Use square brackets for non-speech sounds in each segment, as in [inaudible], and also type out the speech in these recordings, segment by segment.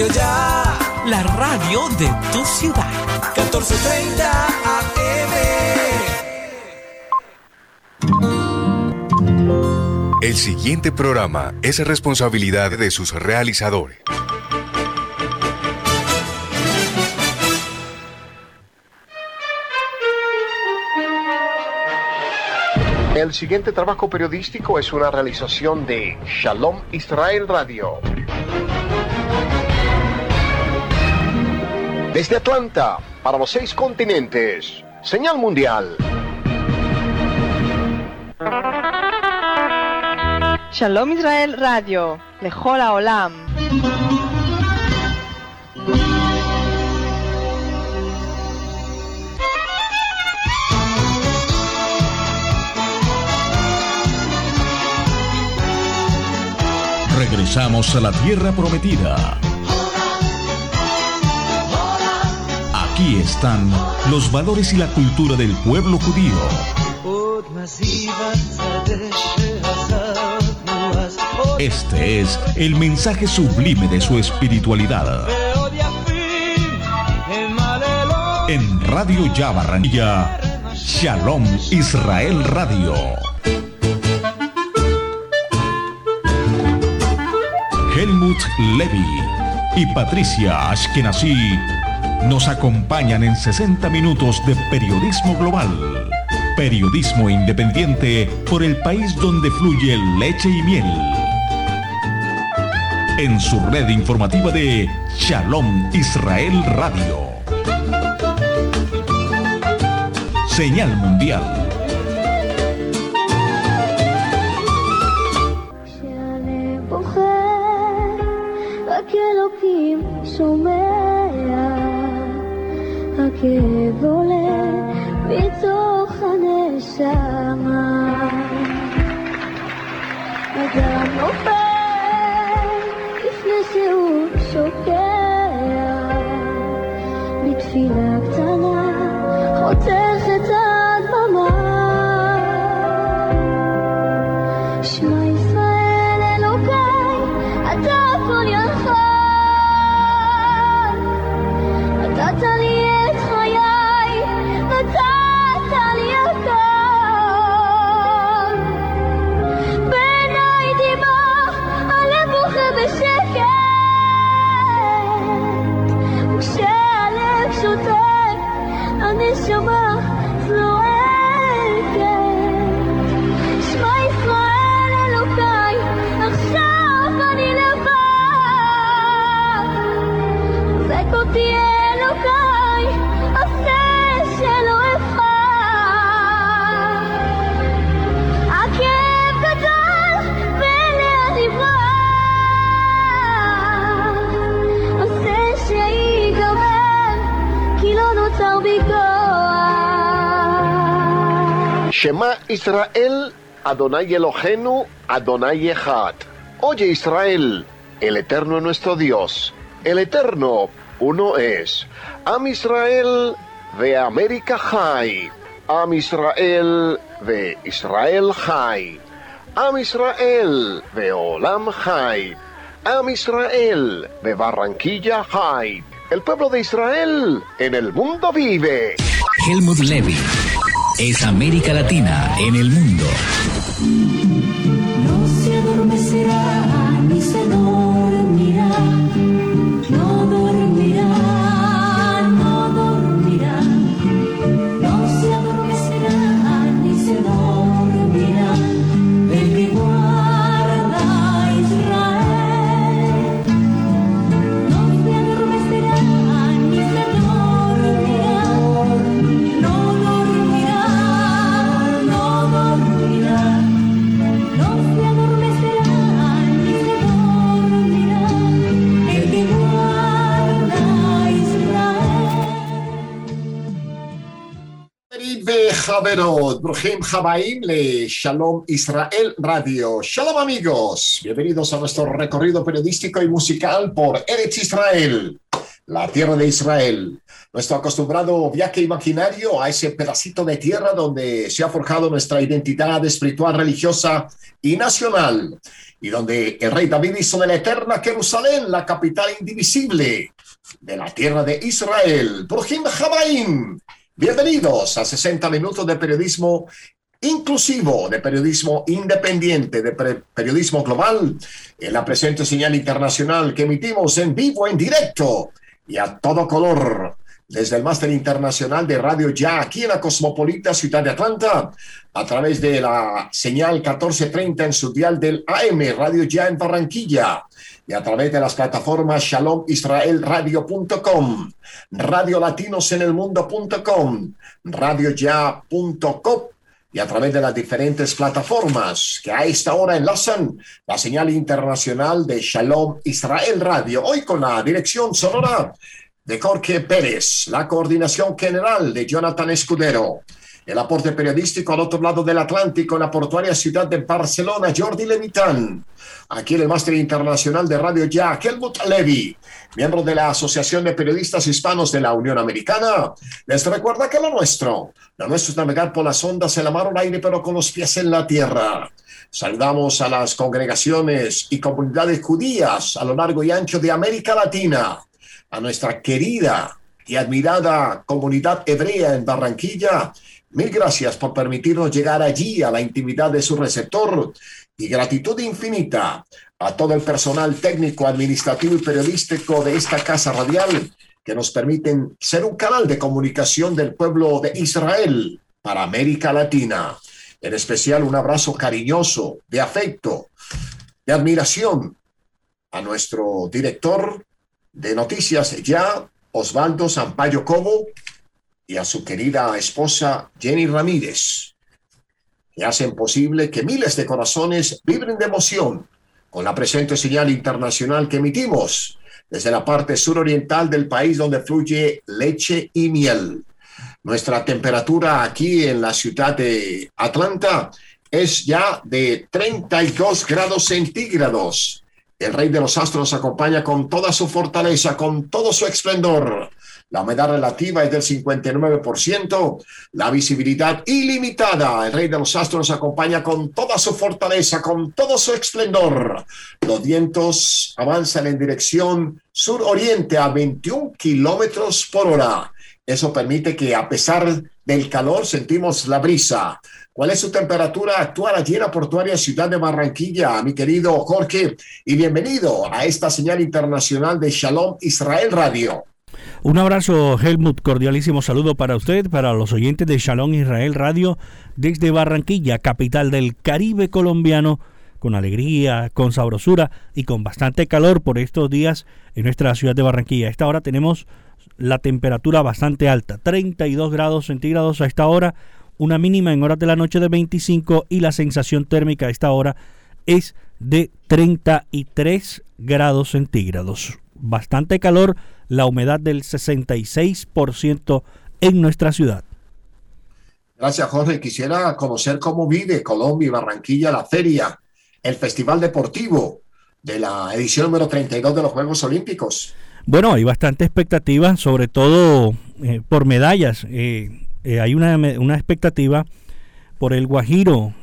Radio Ya. La radio de tu ciudad. 1430 AM. El siguiente programa es responsabilidad de sus realizadores. El siguiente trabajo periodístico es una realización de Shalom Israel Radio. Desde Atlanta, para los seis continentes, señal mundial. Shalom Israel Radio, Lejola Olam. Regresamos a la tierra prometida Aquí están los valores y la cultura del pueblo judío. Este es el mensaje sublime de su espiritualidad. En Radio Ya Barranquilla, Shalom Israel Radio. Helmut Levy y Patricia Ashkenazi nos acompañan en 60 minutos de periodismo global. Periodismo independiente por el país donde fluye leche y miel. En su red informativa de Shalom Israel Radio. Señal Mundial. के वो Israel, Adonai Elohenu, Adonai Echad. Oye Israel, el Eterno es nuestro Dios. El Eterno uno es. Am Israel de América High. Am Israel de Israel High. Am Israel de Olam High. Am Israel de Barranquilla High. El pueblo de Israel en el mundo vive. Helmut Levy es América Latina en el mundo. Javerot, Bruhim Jabaim, le Shalom Israel Radio. Shalom amigos, bienvenidos a nuestro recorrido periodístico y musical por Eretz Israel, la tierra de Israel. Nuestro acostumbrado viaje imaginario a ese pedacito de tierra donde se ha forjado nuestra identidad espiritual, religiosa y nacional, y donde el rey David hizo de la eterna Jerusalén la capital indivisible de la tierra de Israel. Brujim Habaim. Bienvenidos a 60 minutos de periodismo inclusivo, de periodismo independiente, de periodismo global, en la presente señal internacional que emitimos en vivo, en directo y a todo color desde el máster internacional de Radio Ya, aquí en la cosmopolita ciudad de Atlanta, a través de la señal 1430 en su dial del AM, Radio Ya en Barranquilla, y a través de las plataformas shalomisraelradio.com, radiolatiноsenelmundo.com, radioya.com y a través de las diferentes plataformas que a esta hora enlazan la señal internacional de Shalom Israel Radio. Hoy con la dirección sonora de Jorge Pérez, la coordinación general de Jonathan Escudero, el aporte periodístico al otro lado del Atlántico en la portuaria ciudad de Barcelona, Jordi Levitán. Aquí en el máster internacional de Radio Ya, Helmut Levy, miembro de la Asociación de Periodistas Hispanos de la Unión Americana, les recuerda que lo nuestro, lo nuestro es navegar por las ondas en la mar o el aire, pero con los pies en la tierra. Saludamos a las congregaciones y comunidades judías a lo largo y ancho de América Latina, a nuestra querida y admirada comunidad hebrea en Barranquilla. Mil gracias por permitirnos llegar allí a la intimidad de su receptor y gratitud infinita a todo el personal técnico, administrativo y periodístico de esta casa radial que nos permiten ser un canal de comunicación del pueblo de Israel para América Latina. En especial un abrazo cariñoso, de afecto, de admiración a nuestro director de noticias ya, Osvaldo Sampaio Cobo, y a su querida esposa Jenny Ramírez que hacen posible que miles de corazones vibren de emoción con la presente señal internacional que emitimos desde la parte suroriental del país donde fluye leche y miel. Nuestra temperatura aquí en la ciudad de Atlanta es ya de 32 grados centígrados. El rey de los astros acompaña con toda su fortaleza, con todo su esplendor. La humedad relativa es del 59%, la visibilidad ilimitada. El rey de los astros nos acompaña con toda su fortaleza, con todo su esplendor. Los vientos avanzan en dirección sur-oriente a 21 kilómetros por hora. Eso permite que a pesar del calor sentimos la brisa. ¿Cuál es su temperatura actual allí en la portuaria ciudad de Barranquilla, mi querido Jorge? Y bienvenido a esta señal internacional de Shalom Israel Radio. Un abrazo, Helmut, cordialísimo saludo para usted, para los oyentes de Shalom Israel Radio desde Barranquilla, capital del Caribe colombiano, con alegría, con sabrosura y con bastante calor por estos días en nuestra ciudad de Barranquilla. Esta hora tenemos la temperatura bastante alta, 32 grados centígrados a esta hora, una mínima en horas de la noche de 25 y la sensación térmica a esta hora es de 33 grados centígrados. Bastante calor la humedad del 66% en nuestra ciudad. Gracias, Jorge. Quisiera conocer cómo vive Colombia y Barranquilla la feria, el festival deportivo de la edición número 32 de los Juegos Olímpicos. Bueno, hay bastante expectativa, sobre todo eh, por medallas. Eh, eh, hay una, una, expectativa por el Guajiro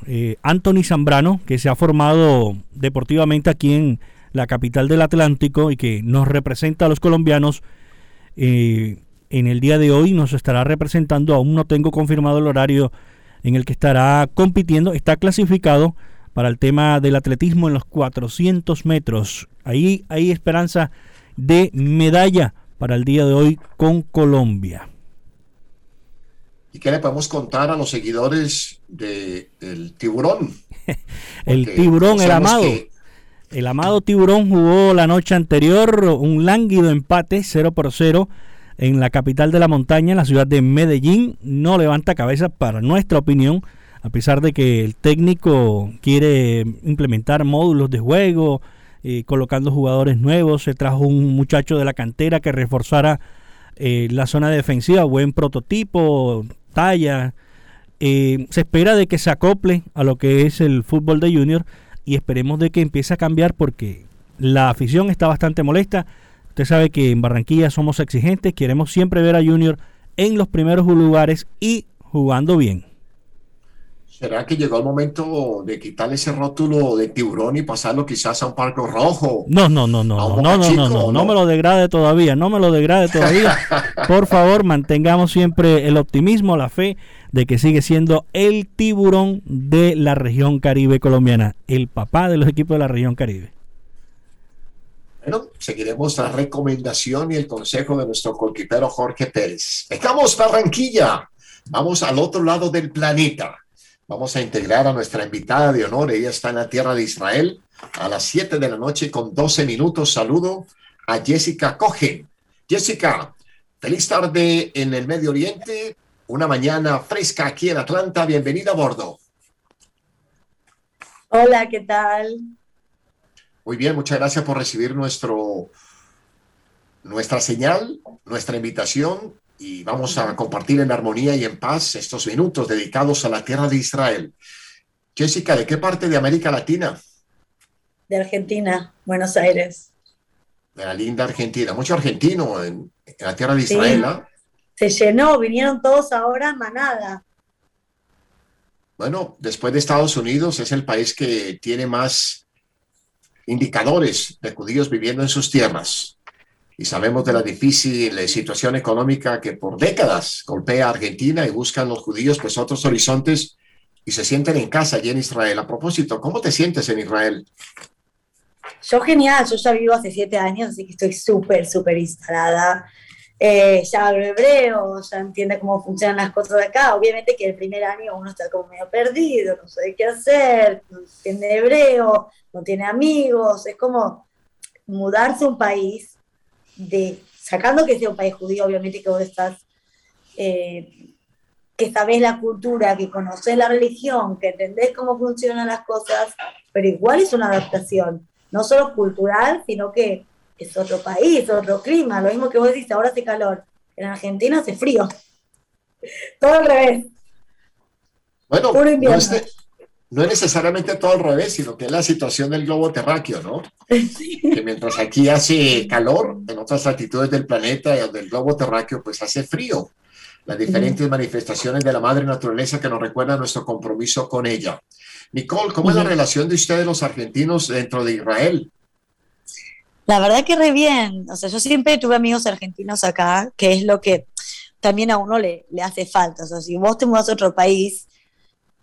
Anthony Zambrano, que se ha formado deportivamente aquí en, la capital del Atlántico y que nos representa a los colombianos. Eh, en el día de hoy nos estará representando, aún no tengo confirmado el horario en el que estará compitiendo, está clasificado para el tema del atletismo en los 400 metros. Ahí hay esperanza de medalla para el día de hoy con Colombia. ¿Y qué le podemos contar a los seguidores del de, tiburón? [laughs] el tiburón, el amado. El amado Tiburón jugó la noche anterior un lánguido empate 0 por 0 en la capital de la montaña, en la ciudad de Medellín. No levanta cabeza para nuestra opinión, a pesar de que el técnico quiere implementar módulos de juego, eh, colocando jugadores nuevos. Se trajo un muchacho de la cantera que reforzara eh, la zona defensiva, buen prototipo, talla. Eh, se espera de que se acople a lo que es el fútbol de junior y esperemos de que empiece a cambiar porque la afición está bastante molesta Usted sabe que en Barranquilla somos exigentes, queremos siempre ver a Junior en los primeros lugares y jugando bien. ¿Será que llegó el momento de quitarle ese rótulo de tiburón y pasarlo quizás a un parque rojo? No, no, no, no, no, no, no, no, no, no me lo degrade todavía, no me lo degrade todavía. [laughs] Por favor, mantengamos siempre el optimismo, la fe de que sigue siendo el tiburón de la región caribe colombiana, el papá de los equipos de la región caribe. Bueno, seguiremos la recomendación y el consejo de nuestro colquipero Jorge Pérez. Estamos Barranquilla, vamos al otro lado del planeta. Vamos a integrar a nuestra invitada de honor. Ella está en la tierra de Israel a las 7 de la noche con 12 minutos. Saludo a Jessica Cogen. Jessica, feliz tarde en el Medio Oriente. Una mañana fresca aquí en Atlanta. Bienvenida a bordo. Hola, ¿qué tal? Muy bien, muchas gracias por recibir nuestro, nuestra señal, nuestra invitación y vamos a compartir en armonía y en paz estos minutos dedicados a la tierra de Israel. Jessica, ¿de qué parte de América Latina? De Argentina, Buenos Aires. De la linda Argentina. Mucho argentino en, en la tierra de Israel. Sí. ¿ah? Se llenó, vinieron todos ahora manada. Bueno, después de Estados Unidos es el país que tiene más indicadores de judíos viviendo en sus tierras y sabemos de la difícil eh, situación económica que por décadas golpea a Argentina y buscan los judíos pues otros horizontes y se sienten en casa allí en Israel. A propósito, ¿cómo te sientes en Israel? Yo genial, yo ya vivo hace siete años, así que estoy súper, súper instalada. Eh, ya hablo hebreo, ya entiende cómo funcionan las cosas de acá. Obviamente que el primer año uno está como medio perdido, no sabe qué hacer, no entiende hebreo, no tiene amigos. Es como mudarse a un país de, sacando que sea un país judío, obviamente que vos estás, eh, que sabés la cultura, que conocés la religión, que entendés cómo funcionan las cosas, pero igual es una adaptación, no solo cultural, sino que es otro país, otro clima, lo mismo que vos decís, ahora hace calor, en Argentina hace frío, [laughs] todo al revés. Bueno, no invierno. es, de- no es necesariamente todo al revés, sino que es la situación del globo terráqueo, ¿no? [laughs] Que mientras aquí hace calor, en otras latitudes del planeta y del globo terráqueo, pues hace frío. Las diferentes manifestaciones de la madre naturaleza que nos recuerdan nuestro compromiso con ella. Nicole, ¿cómo es la relación de ustedes los argentinos dentro de Israel? La verdad que re bien. O sea, yo siempre tuve amigos argentinos acá, que es lo que también a uno le, le hace falta. O sea, si vos te mudas a otro país,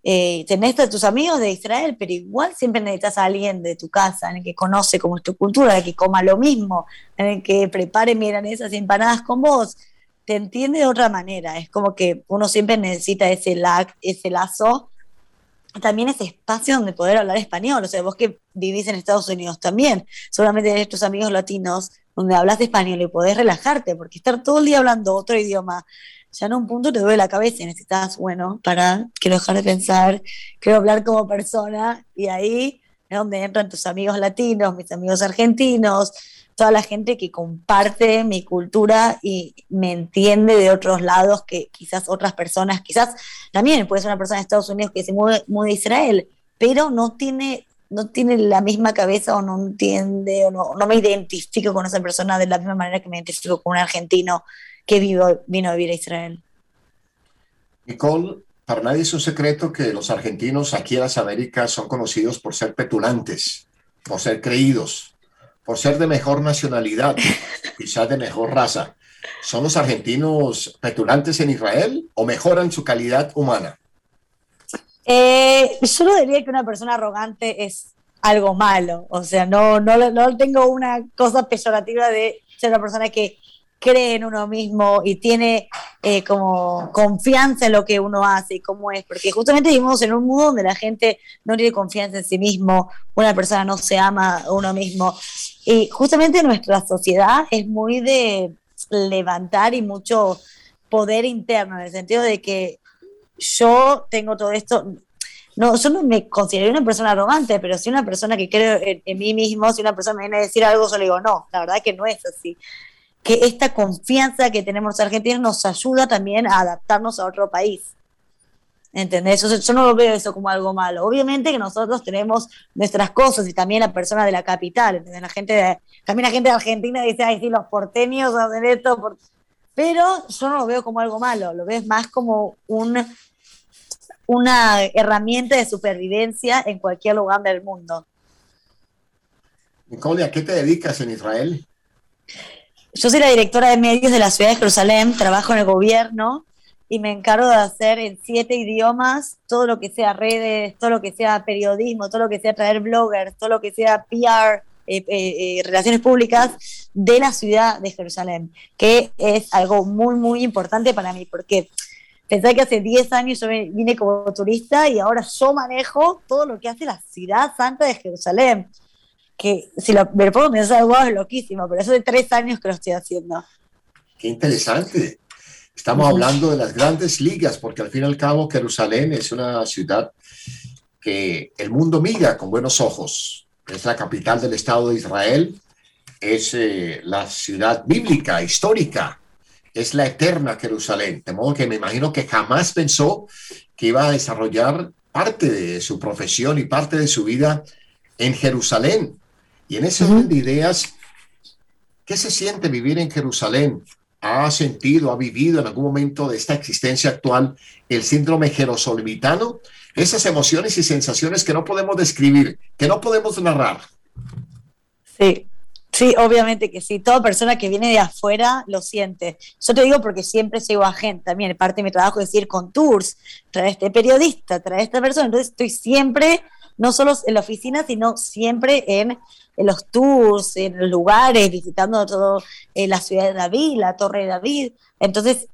eh, tenés a tus amigos de Israel, pero igual siempre necesitas a alguien de tu casa, en el que conoce cómo es tu cultura, en el que coma lo mismo, en el que prepare milanesas y empanadas con vos. Te entiende de otra manera. Es como que uno siempre necesita ese, la, ese lazo también ese espacio donde poder hablar español. O sea, vos que vivís en Estados Unidos también, solamente tenés tus amigos latinos donde hablas español y podés relajarte, porque estar todo el día hablando otro idioma, ya en un punto te duele la cabeza y necesitas, bueno, para, quiero dejar de pensar, quiero hablar como persona, y ahí es donde entran tus amigos latinos, mis amigos argentinos, toda la gente que comparte mi cultura y me entiende de otros lados que quizás otras personas, quizás también puede ser una persona de Estados Unidos que se mueve, mueve Israel, pero no tiene, no tiene la misma cabeza o no entiende o no, no me identifico con esa persona de la misma manera que me identifico con un argentino que vivo, vino a vivir a Israel. Nicole, para nadie es un secreto que los argentinos aquí en las Américas son conocidos por ser petulantes, por ser creídos, por ser de mejor nacionalidad, [laughs] quizás de mejor raza. ¿Son los argentinos petulantes en Israel o mejoran su calidad humana? Eh, yo no diría que una persona arrogante es algo malo, o sea, no, no, no tengo una cosa peyorativa de ser una persona que cree en uno mismo y tiene eh, como confianza en lo que uno hace y cómo es, porque justamente vivimos en un mundo donde la gente no tiene confianza en sí mismo, una persona no se ama a uno mismo y justamente nuestra sociedad es muy de levantar y mucho poder interno, en el sentido de que yo tengo todo esto, no, yo no me considero una persona arrogante, pero si una persona que creo en, en, mí mismo, si una persona me viene a decir algo, yo le digo, no, la verdad que no es así. Que esta confianza que tenemos los argentinos nos ayuda también a adaptarnos a otro país. ¿Entendés? Yo, yo no lo veo eso como algo malo. Obviamente que nosotros tenemos nuestras cosas y también la persona de la capital, ¿entendés? La gente de, también la gente de Argentina dice, ay, sí, los porteños hacen esto. por-". Pero yo no lo veo como algo malo, lo veo más como un, una herramienta de supervivencia en cualquier lugar del mundo. Nicole, ¿a qué te dedicas en Israel? Yo soy la directora de medios de la ciudad de Jerusalén, trabajo en el gobierno y me encargo de hacer en siete idiomas todo lo que sea redes, todo lo que sea periodismo, todo lo que sea traer bloggers, todo lo que sea PR, eh, eh, eh, relaciones públicas de la ciudad de Jerusalén, que es algo muy, muy importante para mí, porque pensé que hace 10 años yo vine como turista y ahora yo manejo todo lo que hace la ciudad santa de Jerusalén que si lo, me lo puedo pensar, wow, es loquísimo, pero eso de tres años que lo estoy haciendo. Qué interesante. Estamos Ujú. hablando de las grandes ligas, porque al fin y al cabo Jerusalén es una ciudad que el mundo mira con buenos ojos. Es la capital del Estado de Israel, es eh, la ciudad bíblica, histórica, es la eterna Jerusalén. De modo que me imagino que jamás pensó que iba a desarrollar parte de su profesión y parte de su vida en Jerusalén. Y en ese orden de ideas, ¿qué se siente vivir en Jerusalén? ¿Ha sentido, ha vivido en algún momento de esta existencia actual el síndrome jerosolimitano? Esas emociones y sensaciones que no podemos describir, que no podemos narrar. Sí, sí, obviamente que sí. Toda persona que viene de afuera lo siente. Yo te digo porque siempre llevo a gente también. Parte de mi trabajo es ir con tours, traer este periodista, traer esta persona. Entonces estoy siempre, no solo en la oficina, sino siempre en, en los tours, en los lugares, visitando todo eh, la ciudad de David, la Torre de David. Entonces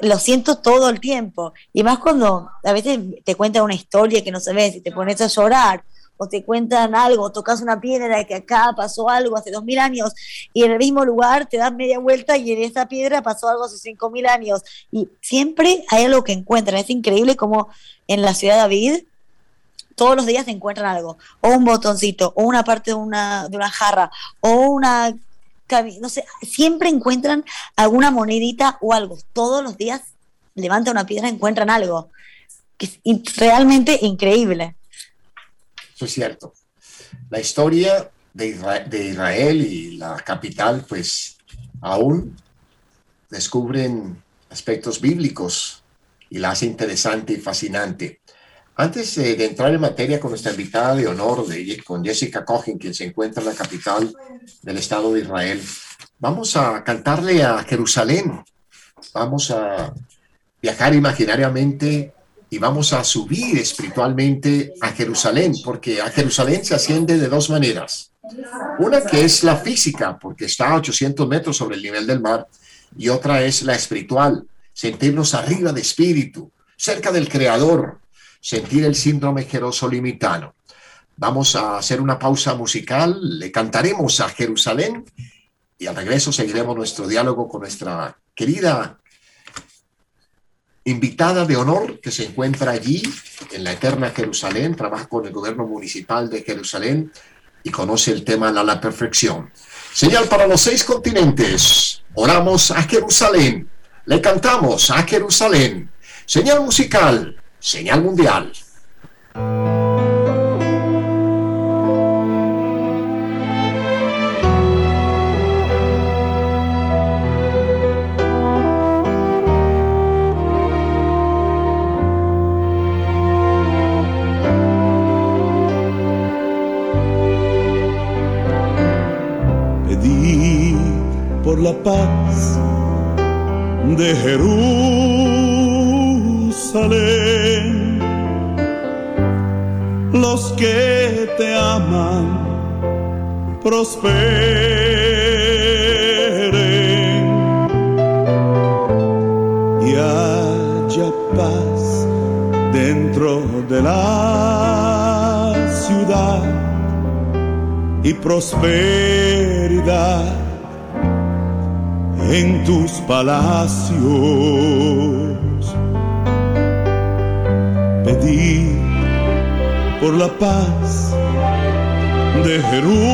lo siento todo el tiempo. Y más cuando a veces te cuentan una historia que no sabes y te pones a llorar, o te cuentan algo, tocas una piedra que acá pasó algo hace dos mil años, y en el mismo lugar te das media vuelta y en esa piedra pasó algo hace cinco mil años. Y siempre hay algo que encuentran. Es increíble como en la ciudad de David todos los días encuentran algo, o un botoncito, o una parte de una, de una jarra, o una no sé, siempre encuentran alguna monedita o algo. Todos los días levantan una piedra encuentran algo. Que es realmente increíble. Eso es cierto. La historia de Isra- de Israel y la capital, pues aún descubren aspectos bíblicos y la hace interesante y fascinante. Antes de entrar en materia con nuestra invitada de honor, de, con Jessica Cohen, quien se encuentra en la capital del Estado de Israel, vamos a cantarle a Jerusalén. Vamos a viajar imaginariamente y vamos a subir espiritualmente a Jerusalén, porque a Jerusalén se asciende de dos maneras. Una que es la física, porque está a 800 metros sobre el nivel del mar, y otra es la espiritual, sentirnos arriba de espíritu, cerca del Creador, sentir el síndrome jerosolimitano. Vamos a hacer una pausa musical, le cantaremos a Jerusalén y al regreso seguiremos nuestro diálogo con nuestra querida invitada de honor que se encuentra allí en la eterna Jerusalén, trabaja con el gobierno municipal de Jerusalén y conoce el tema a la perfección. Señal para los seis continentes. Oramos a Jerusalén. Le cantamos a Jerusalén. Señal musical. Señal mundial. por la paz de Jerusalén. Los que te aman prosperen y haya paz dentro de la ciudad y prosperidad en tus palacios. Pedí por la paz de Jerusalén.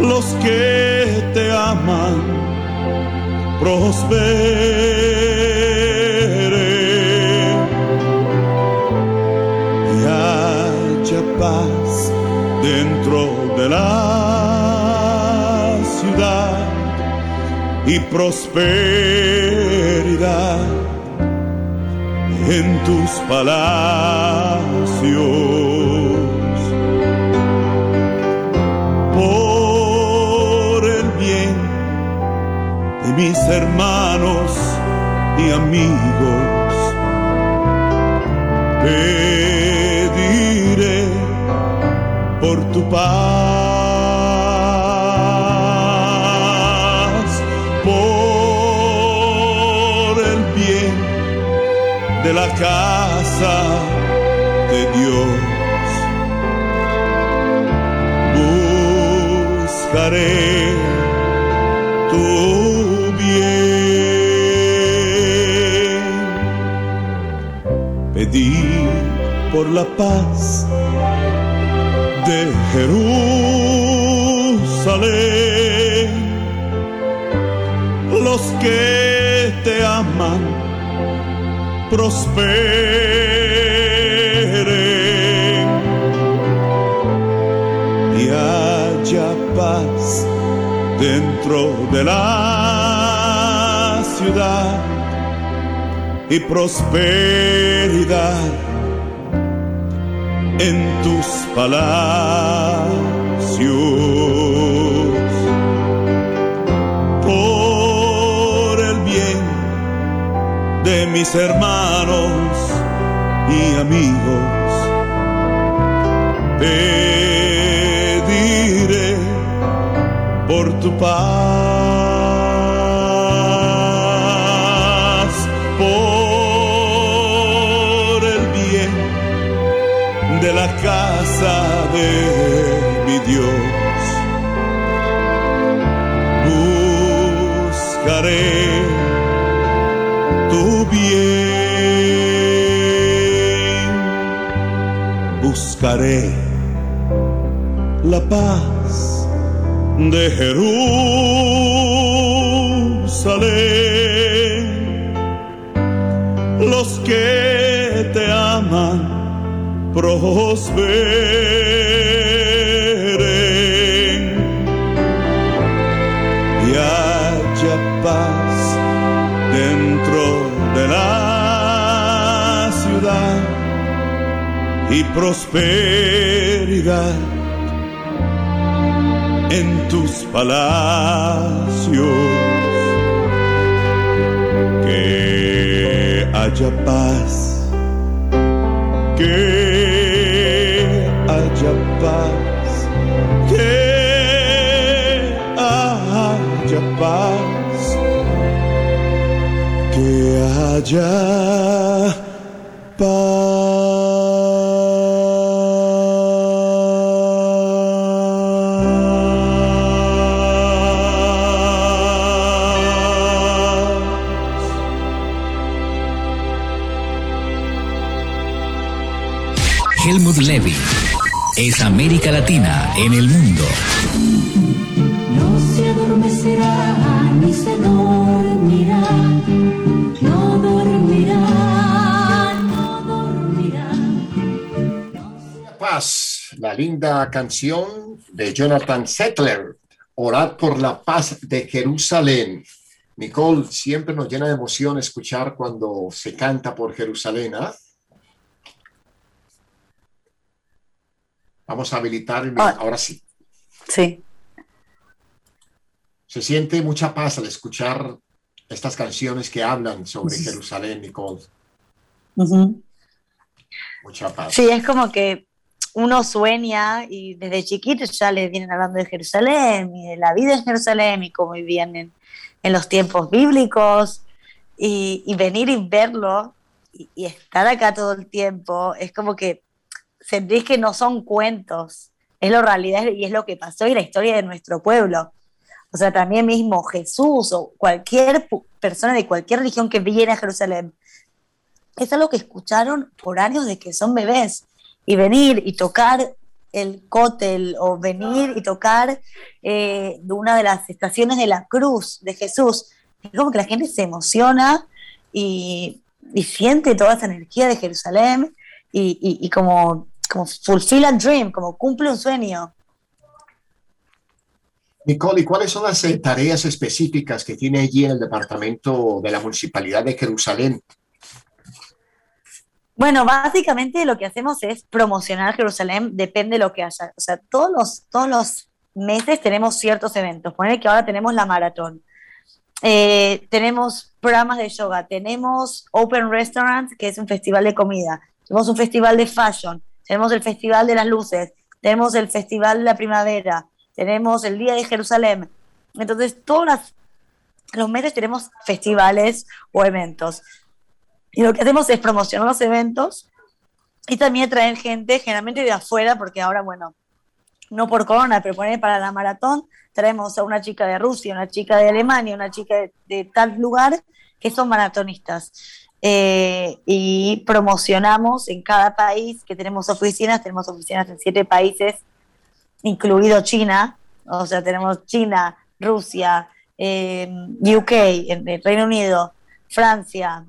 Los que te aman prospere y haya paz dentro de la ciudad y prosperidad en tus palacios. Por el bien de mis hermanos y amigos pediré por tu paz casa de Dios. Buscaré tu bien. Pedir por la paz de Jerusalén. Los que prosperen y haya paz dentro de la ciudad y prosperidad en tus palacios mis hermanos y amigos. Pediré por tu paz por el bien de la casa de mi Dios buscaré la paz de Jerusalén. Los que te aman prosperen y prosperidad en tus palacios. Que haya paz, que haya paz, que haya paz, que haya Helmut América Latina en el mundo. No se adormecerá ni se dormirá, no dormirá, no dormirá. Paz, la linda canción de Jonathan Settler, Orad por la paz de Jerusalén. Nicole, siempre nos llena de emoción escuchar cuando se canta por Jerusalén. ¿ah? Vamos a habilitar el Ah. ahora sí. Sí. Se siente mucha paz al escuchar estas canciones que hablan sobre Jerusalén, Nicole. Ujú. Mucha paz. Sí, es como que uno sueña y desde chiquito ya les vienen hablando de Jerusalén y de la vida en Jerusalén y cómo vivían en, en los tiempos bíblicos y, y venir y verlo y, y estar acá todo el tiempo es como que sentís que no son cuentos, es la realidad y es lo que pasó y la historia de nuestro pueblo. O sea, también mismo Jesús o cualquier persona de cualquier religión que viene a Jerusalén es algo que escucharon por años de que son bebés. Y venir y tocar el cótel o venir y tocar eh, una de las estaciones de la cruz de Jesús es como que la gente se emociona y, y siente toda esa energía de Jerusalén y, y, y como, como fulfill a dream, como cumple un sueño. Nicole, ¿y cuáles son las eh, tareas específicas que tiene allí en el departamento de la Municipalidad de Jerusalén? Bueno, básicamente lo que hacemos es promocionar Jerusalén, depende de lo que haya. O sea, todos los, todos los meses tenemos ciertos eventos. Poner que ahora tenemos la maratón. Eh, tenemos programas de yoga, tenemos Open Restaurant, que es un festival de comida, tenemos un festival de fashion, tenemos el Festival de las Luces, tenemos el Festival de la Primavera, tenemos el Día de Jerusalén. Entonces, todos las- los meses tenemos festivales o eventos. Y lo que hacemos es promocionar los eventos y también traer gente, generalmente de afuera, porque ahora, bueno, no por corona, pero poner para la maratón, traemos a una chica de Rusia, una chica de Alemania, una chica de, de tal lugar que son maratonistas. Eh, y promocionamos en cada país que tenemos oficinas, tenemos oficinas en siete países, incluido China, o sea, tenemos China, Rusia, eh, UK, el Reino Unido, Francia,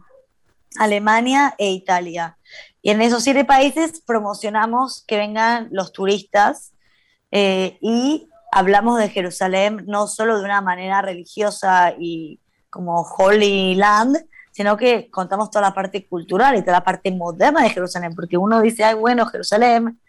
Alemania e Italia. Y en esos siete países promocionamos que vengan los turistas eh, y hablamos de Jerusalén no solo de una manera religiosa y como Holy Land, sino que contamos toda la parte cultural y toda la parte moderna de Jerusalén, porque uno dice, ay, bueno, Jerusalén,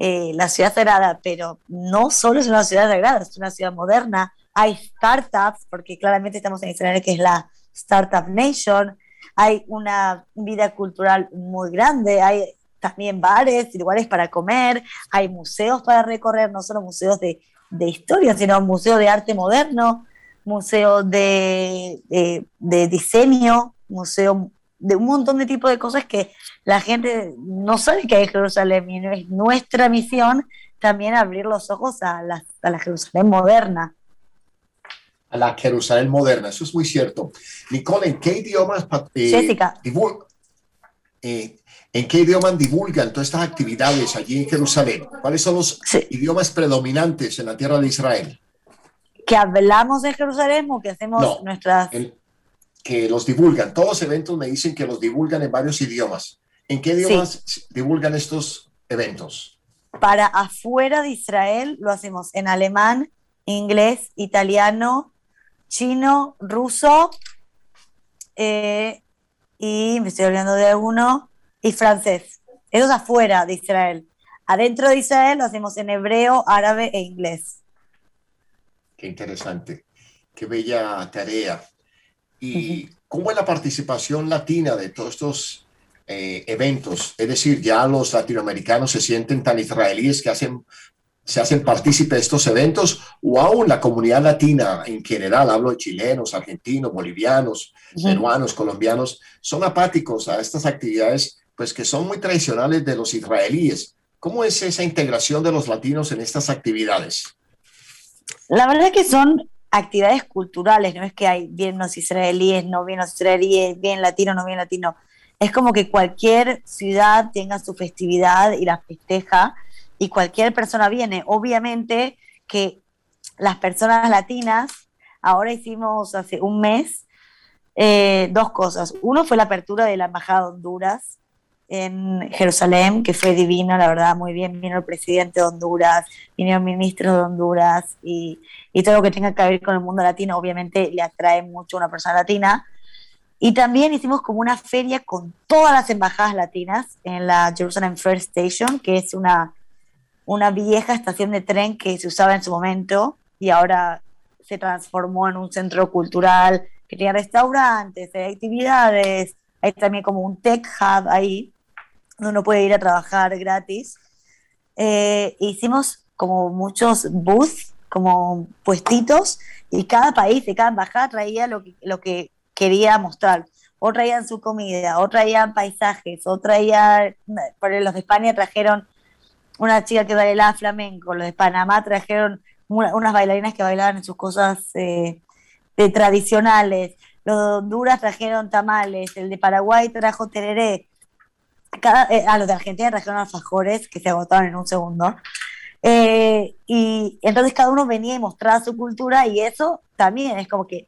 eh, la ciudad sagrada, pero no solo es una ciudad sagrada, es una ciudad moderna, hay startups, porque claramente estamos en Israel, que es la Startup Nation, hay una vida cultural muy grande, hay también bares, lugares para comer, hay museos para recorrer, no solo museos de, de historia, sino museo de arte moderno, museo de, de, de diseño, museo de un montón de tipos de cosas que la gente no sabe que hay en Jerusalén y es nuestra misión también abrir los ojos a la, a la Jerusalén moderna. A la Jerusalén moderna, eso es muy cierto. Nicole, ¿en qué idiomas eh, Jessica. eh, ¿En qué idiomas divulgan todas estas actividades allí en Jerusalén? ¿Cuáles son los idiomas predominantes en la tierra de Israel? Que hablamos de Jerusalén o que hacemos No, nuestras... que los divulgan. Todos los eventos me dicen que los divulgan en varios idiomas. ¿En qué idiomas divulgan estos eventos? Para afuera de Israel lo hacemos en alemán, inglés, italiano, chino, ruso eh, y me estoy olvidando de alguno, y francés. Eso es afuera de Israel. Adentro de Israel lo hacemos en hebreo, árabe e inglés. Qué interesante. Qué bella tarea. ¿Y cómo es la participación latina de todos estos eh, eventos? Es decir, ya los latinoamericanos se sienten tan israelíes que hacen, se hacen partícipes de estos eventos o aún la comunidad latina en general, hablo de chilenos, argentinos, bolivianos, peruanos, colombianos, son apáticos a estas actividades, pues que son muy tradicionales de los israelíes. ¿Cómo es esa integración de los latinos en estas actividades? La verdad es que son actividades culturales, no es que hay bien los israelíes, no bien los israelíes, bien latino, no bien latino. Es como que cualquier ciudad tenga su festividad y la festeja y cualquier persona viene. Obviamente que las personas latinas, ahora hicimos hace un mes eh, dos cosas. Uno fue la apertura de la Embajada de Honduras en Jerusalén, que fue divino, la verdad, muy bien. Vino el presidente de Honduras, vinieron ministros de Honduras y, y todo lo que tenga que ver con el mundo latino, obviamente le atrae mucho a una persona latina. Y también hicimos como una feria con todas las embajadas latinas en la Jerusalem First Station, que es una, una vieja estación de tren que se usaba en su momento y ahora se transformó en un centro cultural que tenía restaurantes, actividades, hay también como un tech hub ahí, uno puede ir a trabajar gratis. Eh, hicimos como muchos booths, como puestitos, y cada país de cada embajada traía lo que, lo que quería mostrar. O traían su comida, o traían paisajes, o traían, los de España trajeron una chica que bailaba flamenco, los de Panamá trajeron una- unas bailarinas que bailaban en sus cosas eh, tradicionales, los de Honduras trajeron tamales, el de Paraguay trajo tereré, cada, eh, a los de Argentina trajeron alfajores que se agotaron en un segundo. Eh, y entonces cada uno venía y mostraba su cultura y eso también es como que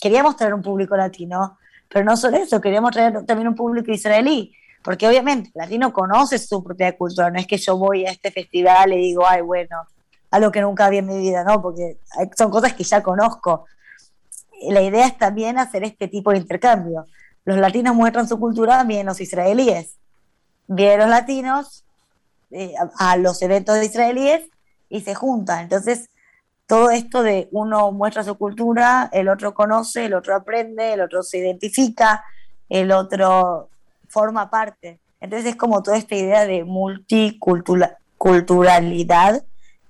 queríamos traer un público latino, pero no solo eso, queríamos traer también un público israelí, porque obviamente el latino conoce su propia cultura, no es que yo voy a este festival y digo, ay, bueno, algo que nunca vi en mi vida, ¿no? Porque son cosas que ya conozco. La idea es también hacer este tipo de intercambio. Los latinos muestran su cultura, vienen los israelíes. Vienen los latinos eh, a, a los eventos de israelíes y se juntan. Entonces, todo esto de uno muestra su cultura, el otro conoce, el otro aprende, el otro se identifica, el otro forma parte. Entonces es como toda esta idea de multiculturalidad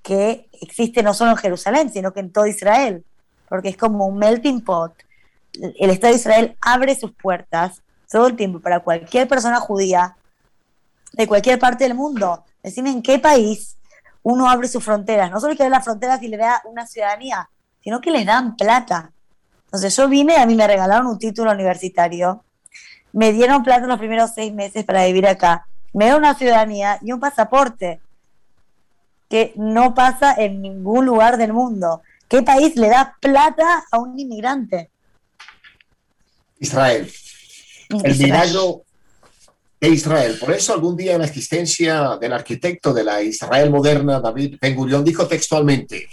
que existe no solo en Jerusalén, sino que en todo Israel, porque es como un melting pot. El Estado de Israel abre sus puertas todo el tiempo para cualquier persona judía de cualquier parte del mundo. Decime en qué país uno abre sus fronteras. No solo que abre las fronteras y le da una ciudadanía, sino que les dan plata. Entonces yo vine, a mí me regalaron un título universitario, me dieron plata los primeros seis meses para vivir acá, me dieron una ciudadanía y un pasaporte que no pasa en ningún lugar del mundo. ¿Qué país le da plata a un inmigrante? Israel. El milagro de Israel. Por eso algún día en la existencia del arquitecto de la Israel moderna, David Ben Gurión, dijo textualmente,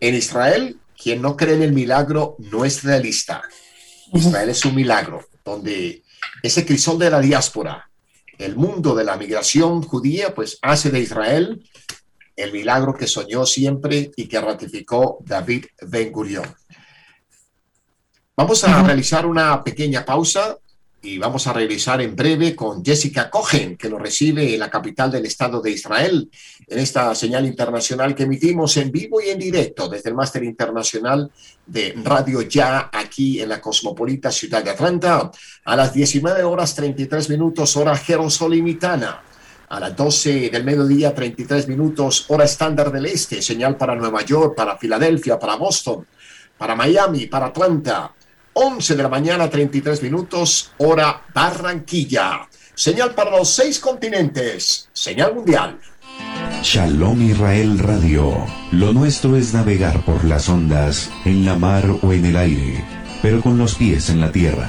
en Israel, quien no cree en el milagro no es realista. Israel es un milagro, donde ese crisol de la diáspora, el mundo de la migración judía, pues hace de Israel el milagro que soñó siempre y que ratificó David Ben Gurión. Vamos a realizar una pequeña pausa y vamos a regresar en breve con Jessica Cohen, que nos recibe en la capital del Estado de Israel, en esta señal internacional que emitimos en vivo y en directo desde el Máster Internacional de Radio Ya, aquí en la cosmopolita ciudad de Atlanta, a las 19 horas 33 minutos, hora jerosolimitana. A las 12 del mediodía, 33 minutos, hora estándar del este, señal para Nueva York, para Filadelfia, para Boston, para Miami, para Atlanta. 11 de la mañana, 33 minutos, hora Barranquilla. Señal para los seis continentes, señal mundial. Shalom Israel Radio. Lo nuestro es navegar por las ondas, en la mar o en el aire, pero con los pies en la tierra.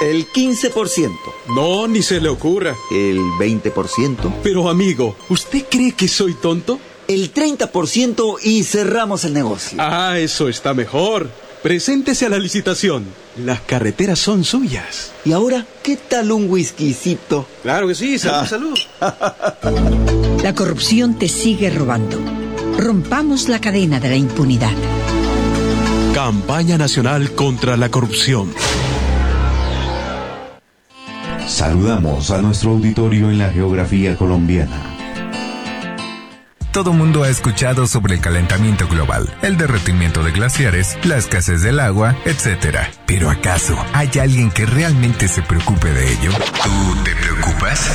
El 15%. No, ni se le ocurra. El 20%. Pero amigo, ¿usted cree que soy tonto? El 30% y cerramos el negocio. Ah, eso está mejor. Preséntese a la licitación. Las carreteras son suyas. ¿Y ahora qué tal un whiskycito? Claro que sí, salud, [laughs] salud. La corrupción te sigue robando. Rompamos la cadena de la impunidad. Campaña Nacional contra la Corrupción. Saludamos a nuestro auditorio en la geografía colombiana. Todo mundo ha escuchado sobre el calentamiento global, el derretimiento de glaciares, la escasez del agua, etc. Pero ¿acaso hay alguien que realmente se preocupe de ello? ¿Tú te preocupas?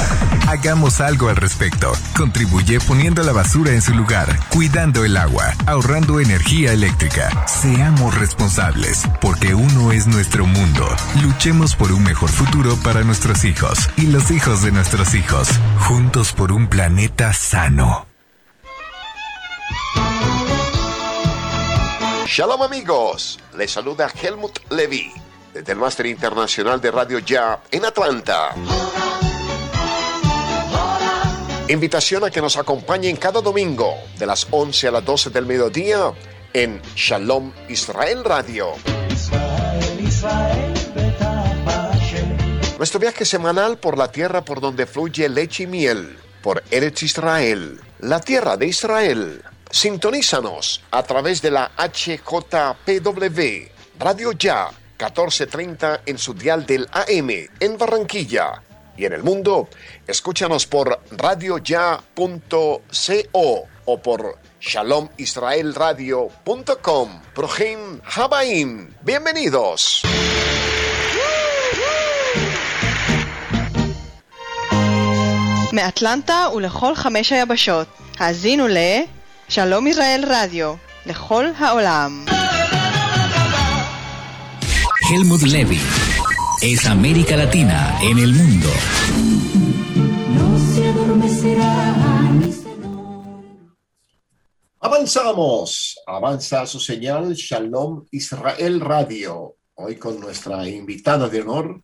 Hagamos algo al respecto. Contribuye poniendo la basura en su lugar, cuidando el agua, ahorrando energía eléctrica. Seamos responsables, porque uno es nuestro mundo. Luchemos por un mejor futuro para nuestros hijos y los hijos de nuestros hijos. Juntos por un planeta sano. Shalom amigos, les saluda Helmut Levy desde el Máster Internacional de Radio Ya en Atlanta. Invitación a que nos acompañen cada domingo de las 11 a las 12 del mediodía en Shalom Israel Radio. Nuestro viaje semanal por la tierra por donde fluye leche y miel, por Eretz Israel, la tierra de Israel. Sintonízanos a través de la HJPW, Radio Ya, 1430 en su dial del AM en Barranquilla. Y en el mundo, escúchanos por radioya.co o por shalomisraelradio.com. Projim Habaim. Bienvenidos. מאטלנטה ולכל חמש היבשות. האזינו ל... Shalom Israel Radio, Lehol Haolam. Helmut Levy es América Latina en el mundo. No se adormecerá Avanzamos, avanza su señal Shalom Israel Radio, hoy con nuestra invitada de honor,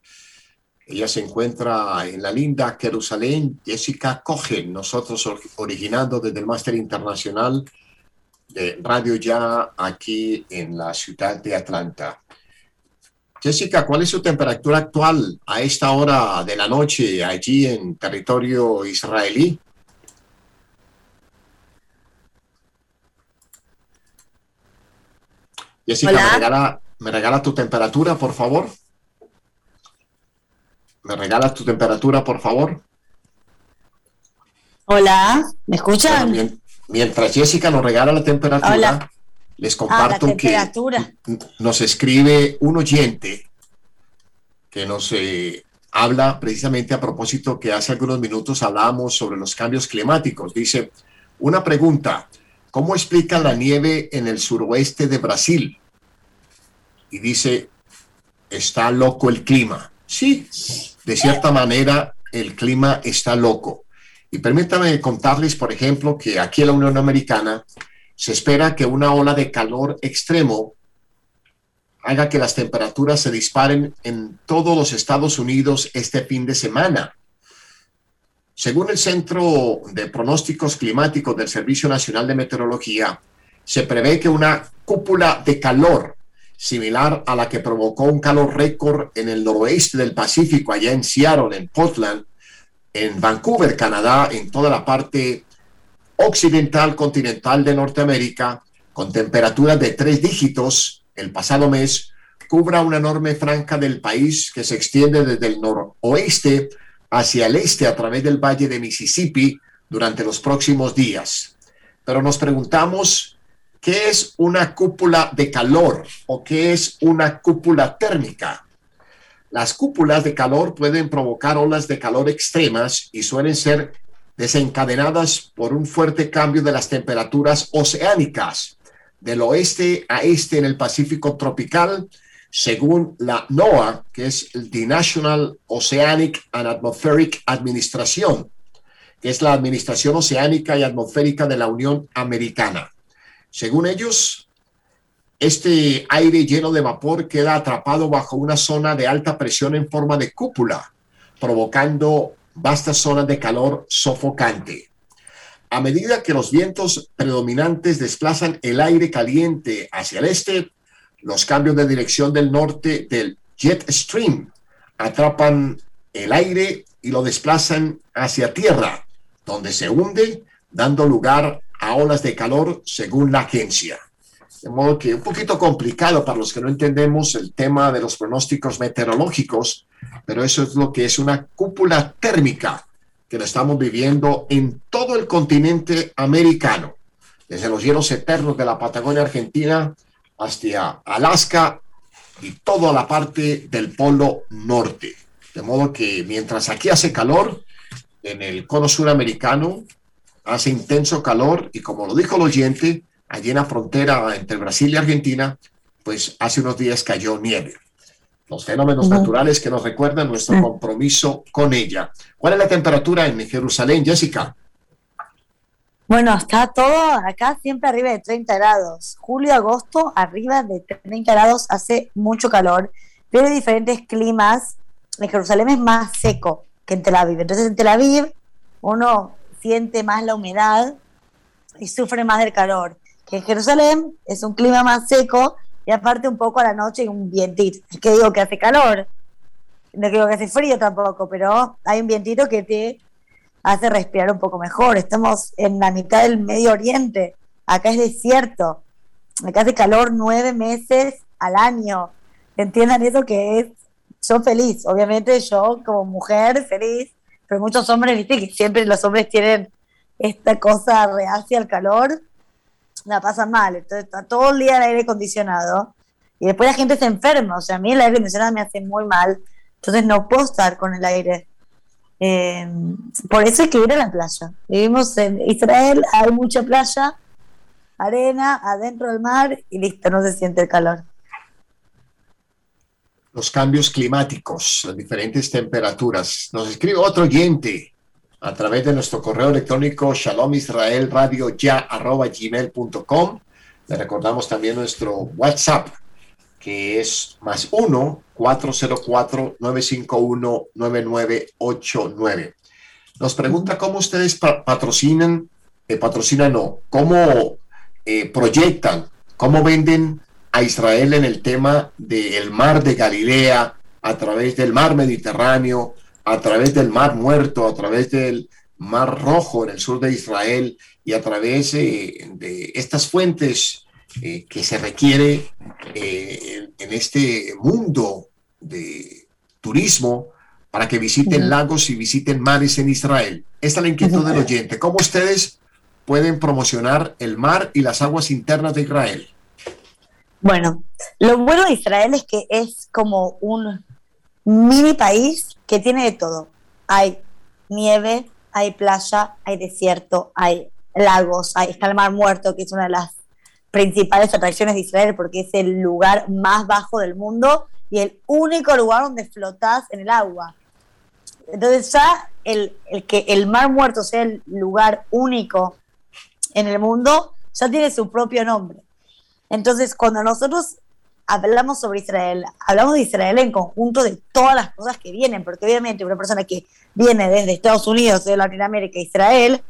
ella se encuentra en la linda Jerusalén, Jessica Cohen, nosotros originando desde el Máster Internacional de Radio Ya aquí en la ciudad de Atlanta. Jessica, ¿cuál es su temperatura actual a esta hora de la noche allí en territorio israelí? Jessica, ¿me regala, ¿me regala tu temperatura, por favor? ¿Me regalas tu temperatura, por favor? Hola, ¿me escuchan? mientras Jessica nos regala la temperatura, les comparto que nos escribe un oyente que nos eh, habla precisamente a propósito que hace algunos minutos hablábamos sobre los cambios climáticos. Dice, una pregunta, ¿cómo explica la nieve en el suroeste de Brasil? Y dice, está loco el clima. Sí, de cierta manera el clima está loco. Y permítame contarles, por ejemplo, que aquí en la Unión Americana se espera que una ola de calor extremo haga que las temperaturas se disparen en todos los Estados Unidos este fin de semana. Según el Centro de Pronósticos Climáticos del Servicio Nacional de Meteorología, se prevé que una cúpula de calor similar a la que provocó un calor récord en el noroeste del Pacífico, allá en Seattle, en Portland, en Vancouver, Canadá, en toda la parte occidental continental de Norteamérica, con temperaturas de tres dígitos el pasado mes, cubra una enorme franja del país que se extiende desde el noroeste hacia el este a través del valle de Mississippi durante los próximos días. Pero nos preguntamos ¿Qué es una cúpula de calor o qué es una cúpula térmica? Las cúpulas de calor pueden provocar olas de calor extremas y suelen ser desencadenadas por un fuerte cambio de las temperaturas oceánicas del oeste a este en el Pacífico tropical, según la NOAA, que es the National Oceanic and Atmospheric Administration, que es la Administración Oceánica y Atmosférica de la Unión Americana. Según ellos, este aire lleno de vapor queda atrapado bajo una zona de alta presión en forma de cúpula, provocando vastas zonas de calor sofocante. A medida que los vientos predominantes desplazan el aire caliente hacia el este, los cambios de dirección del norte del jet stream atrapan el aire y lo desplazan hacia tierra, donde se hunde, dando lugar a olas de calor según la agencia. De modo que un poquito complicado para los que no entendemos el tema de los pronósticos meteorológicos, pero eso es lo que es una cúpula térmica que lo estamos viviendo en todo el continente americano, desde los hielos eternos de la Patagonia Argentina hasta Alaska y toda la parte del Polo Norte. De modo que mientras aquí hace calor, en el cono suramericano hace intenso calor y como lo dijo el oyente, allí en la frontera entre Brasil y Argentina, pues hace unos días cayó nieve. Los fenómenos naturales que nos recuerdan nuestro compromiso con ella. ¿Cuál es la temperatura en Jerusalén, Jessica? Bueno, está todo acá siempre arriba de 30 grados. Julio, agosto, arriba de 30 grados, hace mucho calor, pero hay diferentes climas. En Jerusalén es más seco que en Tel Aviv. Entonces en Tel Aviv uno siente más la humedad y sufre más del calor. Que Jerusalén es un clima más seco y aparte un poco a la noche un vientito. Es que digo que hace calor, no digo que hace frío tampoco, pero hay un vientito que te hace respirar un poco mejor. Estamos en la mitad del Medio Oriente, acá es desierto, acá hace calor nueve meses al año. Entiendan eso que es, yo feliz, obviamente yo como mujer feliz, pero muchos hombres, viste, que siempre los hombres tienen esta cosa reacia al calor, la pasan mal. Entonces está todo el día el aire acondicionado y después la gente se enferma. O sea, a mí el aire acondicionado me hace muy mal. Entonces no puedo estar con el aire. Eh, por eso hay que ir a la playa. Vivimos en Israel, hay mucha playa, arena, adentro del mar y listo, no se siente el calor los cambios climáticos, las diferentes temperaturas. Nos escribe otro oyente a través de nuestro correo electrónico shalomisraelradioya.gmail.com. Le recordamos también nuestro WhatsApp, que es más 1-404-951-9989. Nos pregunta cómo ustedes patrocinan, eh, patrocinan no, cómo eh, proyectan, cómo venden a Israel en el tema del mar de Galilea, a través del mar Mediterráneo, a través del mar muerto, a través del mar rojo en el sur de Israel y a través eh, de estas fuentes eh, que se requiere eh, en este mundo de turismo para que visiten lagos y visiten mares en Israel. Esta es la inquietud del oyente. ¿Cómo ustedes pueden promocionar el mar y las aguas internas de Israel? Bueno, lo bueno de Israel es que es como un mini país que tiene de todo. Hay nieve, hay playa, hay desierto, hay lagos, hay, está el Mar Muerto, que es una de las principales atracciones de Israel porque es el lugar más bajo del mundo y el único lugar donde flotas en el agua. Entonces ya el, el que el Mar Muerto sea el lugar único en el mundo ya tiene su propio nombre. Entonces, cuando nosotros hablamos sobre Israel, hablamos de Israel en conjunto de todas las cosas que vienen, porque obviamente una persona que viene desde Estados Unidos, de Latinoamérica, Israel,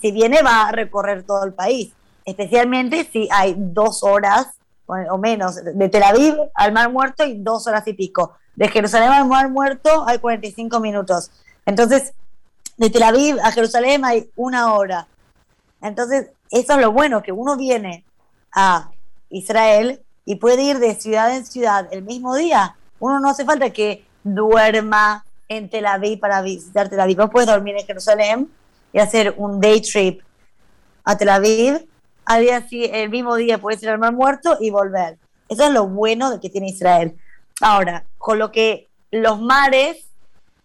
si viene va a recorrer todo el país, especialmente si hay dos horas o menos de Tel Aviv al Mar Muerto y dos horas y pico. De Jerusalén al Mar Muerto hay 45 minutos. Entonces, de Tel Aviv a Jerusalén hay una hora. Entonces, eso es lo bueno, que uno viene a Israel y puede ir de ciudad en ciudad el mismo día. Uno no hace falta que duerma en Tel Aviv para visitar Tel Aviv. Vos puedes dormir en Jerusalén y hacer un day trip a Tel Aviv. Al día, el mismo día puedes ir al Mar Muerto y volver. Eso es lo bueno que tiene Israel. Ahora, con lo que los mares,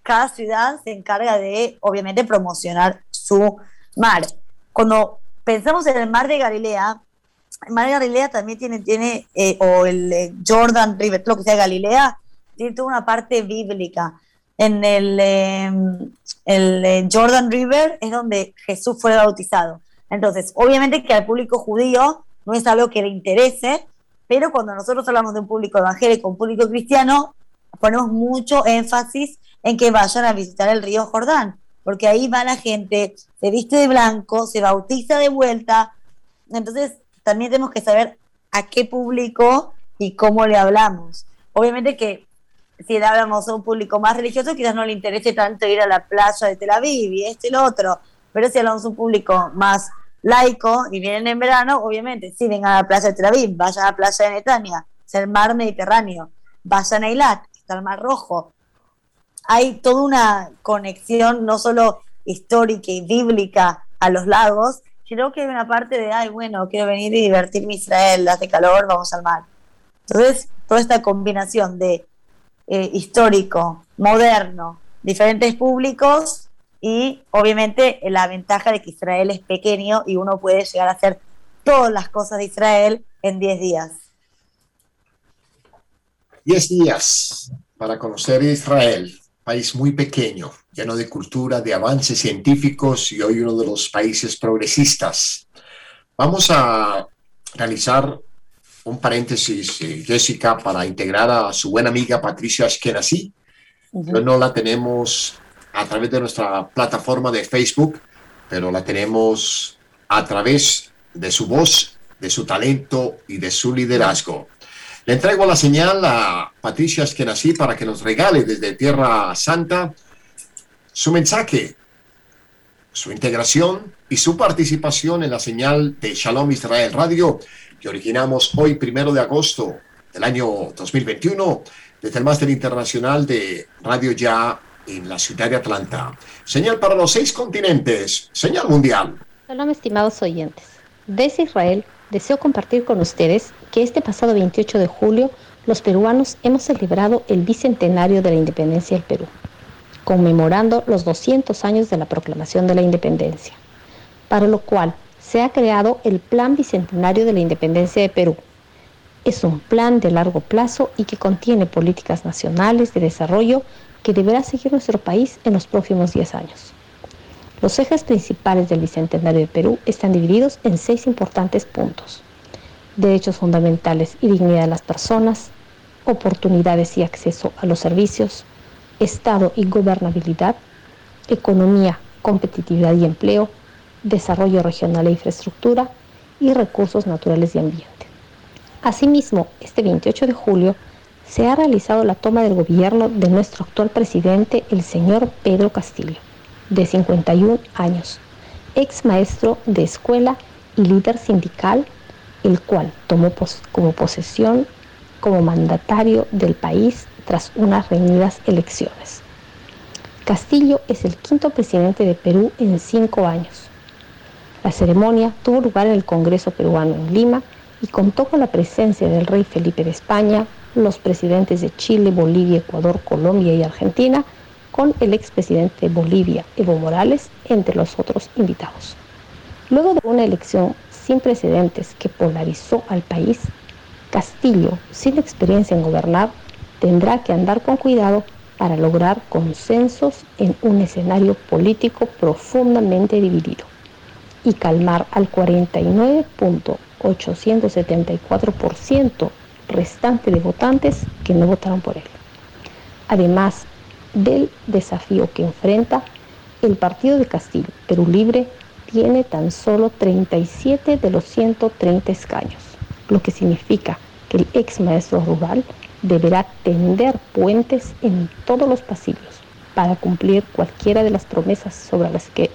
cada ciudad se encarga de, obviamente, promocionar su mar. Cuando pensamos en el mar de Galilea, Mar Galilea también tiene, tiene eh, o el eh, Jordan River, lo que sea Galilea, tiene toda una parte bíblica. En el, em, el eh, Jordan River es donde Jesús fue bautizado. Entonces, obviamente que al público judío no es algo que le interese, pero cuando nosotros hablamos de un público evangélico, un público cristiano, ponemos mucho énfasis en que vayan a visitar el río Jordán, porque ahí va la gente, se viste de blanco, se bautiza de vuelta. Entonces, también tenemos que saber a qué público y cómo le hablamos. Obviamente que si le hablamos a un público más religioso, quizás no le interese tanto ir a la playa de Tel Aviv y este y lo otro, pero si hablamos a un público más laico y vienen en verano, obviamente, si vengan a la playa de Tel Aviv, vayan a la playa de Netania, es el mar Mediterráneo, vayan a Eilat, está el mar Rojo. Hay toda una conexión no solo histórica y bíblica a los lagos, creo que hay una parte de, ay, bueno, quiero venir y divertirme Israel, hace calor, vamos al mar. Entonces, toda esta combinación de eh, histórico, moderno, diferentes públicos y obviamente la ventaja de que Israel es pequeño y uno puede llegar a hacer todas las cosas de Israel en 10 días. 10 días para conocer Israel país muy pequeño, lleno de cultura, de avances científicos y hoy uno de los países progresistas. Vamos a realizar un paréntesis, eh, Jessica, para integrar a su buena amiga Patricia Ashkenazi. no la tenemos a través de nuestra plataforma de Facebook, pero la tenemos a través de su voz, de su talento y de su liderazgo. Le entrego la señal a Patricia Esquenací para que nos regale desde Tierra Santa su mensaje, su integración y su participación en la señal de Shalom Israel Radio que originamos hoy, primero de agosto del año 2021, desde el Máster Internacional de Radio Ya en la ciudad de Atlanta. Señal para los seis continentes, señal mundial. Shalom, estimados oyentes. Desde Israel deseo compartir con ustedes que este pasado 28 de julio los peruanos hemos celebrado el bicentenario de la independencia del Perú, conmemorando los 200 años de la proclamación de la independencia, para lo cual se ha creado el Plan Bicentenario de la Independencia de Perú. Es un plan de largo plazo y que contiene políticas nacionales de desarrollo que deberá seguir nuestro país en los próximos 10 años. Los ejes principales del Bicentenario de Perú están divididos en seis importantes puntos. Derechos fundamentales y dignidad de las personas, oportunidades y acceso a los servicios, Estado y gobernabilidad, economía, competitividad y empleo, desarrollo regional e infraestructura y recursos naturales y ambiente. Asimismo, este 28 de julio se ha realizado la toma del gobierno de nuestro actual presidente, el señor Pedro Castillo, de 51 años, ex maestro de escuela y líder sindical, el cual tomó como posesión como mandatario del país tras unas reñidas elecciones. Castillo es el quinto presidente de Perú en cinco años. La ceremonia tuvo lugar en el Congreso peruano en Lima y contó con la presencia del rey Felipe de España, los presidentes de Chile, Bolivia, Ecuador, Colombia y Argentina, con el expresidente de Bolivia, Evo Morales, entre los otros invitados. Luego de una elección sin precedentes que polarizó al país, Castillo, sin experiencia en gobernar, tendrá que andar con cuidado para lograr consensos en un escenario político profundamente dividido y calmar al 49.874% restante de votantes que no votaron por él. Además del desafío que enfrenta, el partido de Castillo, Perú Libre, tiene tan solo 37 de los 130 escaños, lo que significa que el ex maestro rural deberá tender puentes en todos los pasillos para cumplir cualquiera de las promesas sobre las que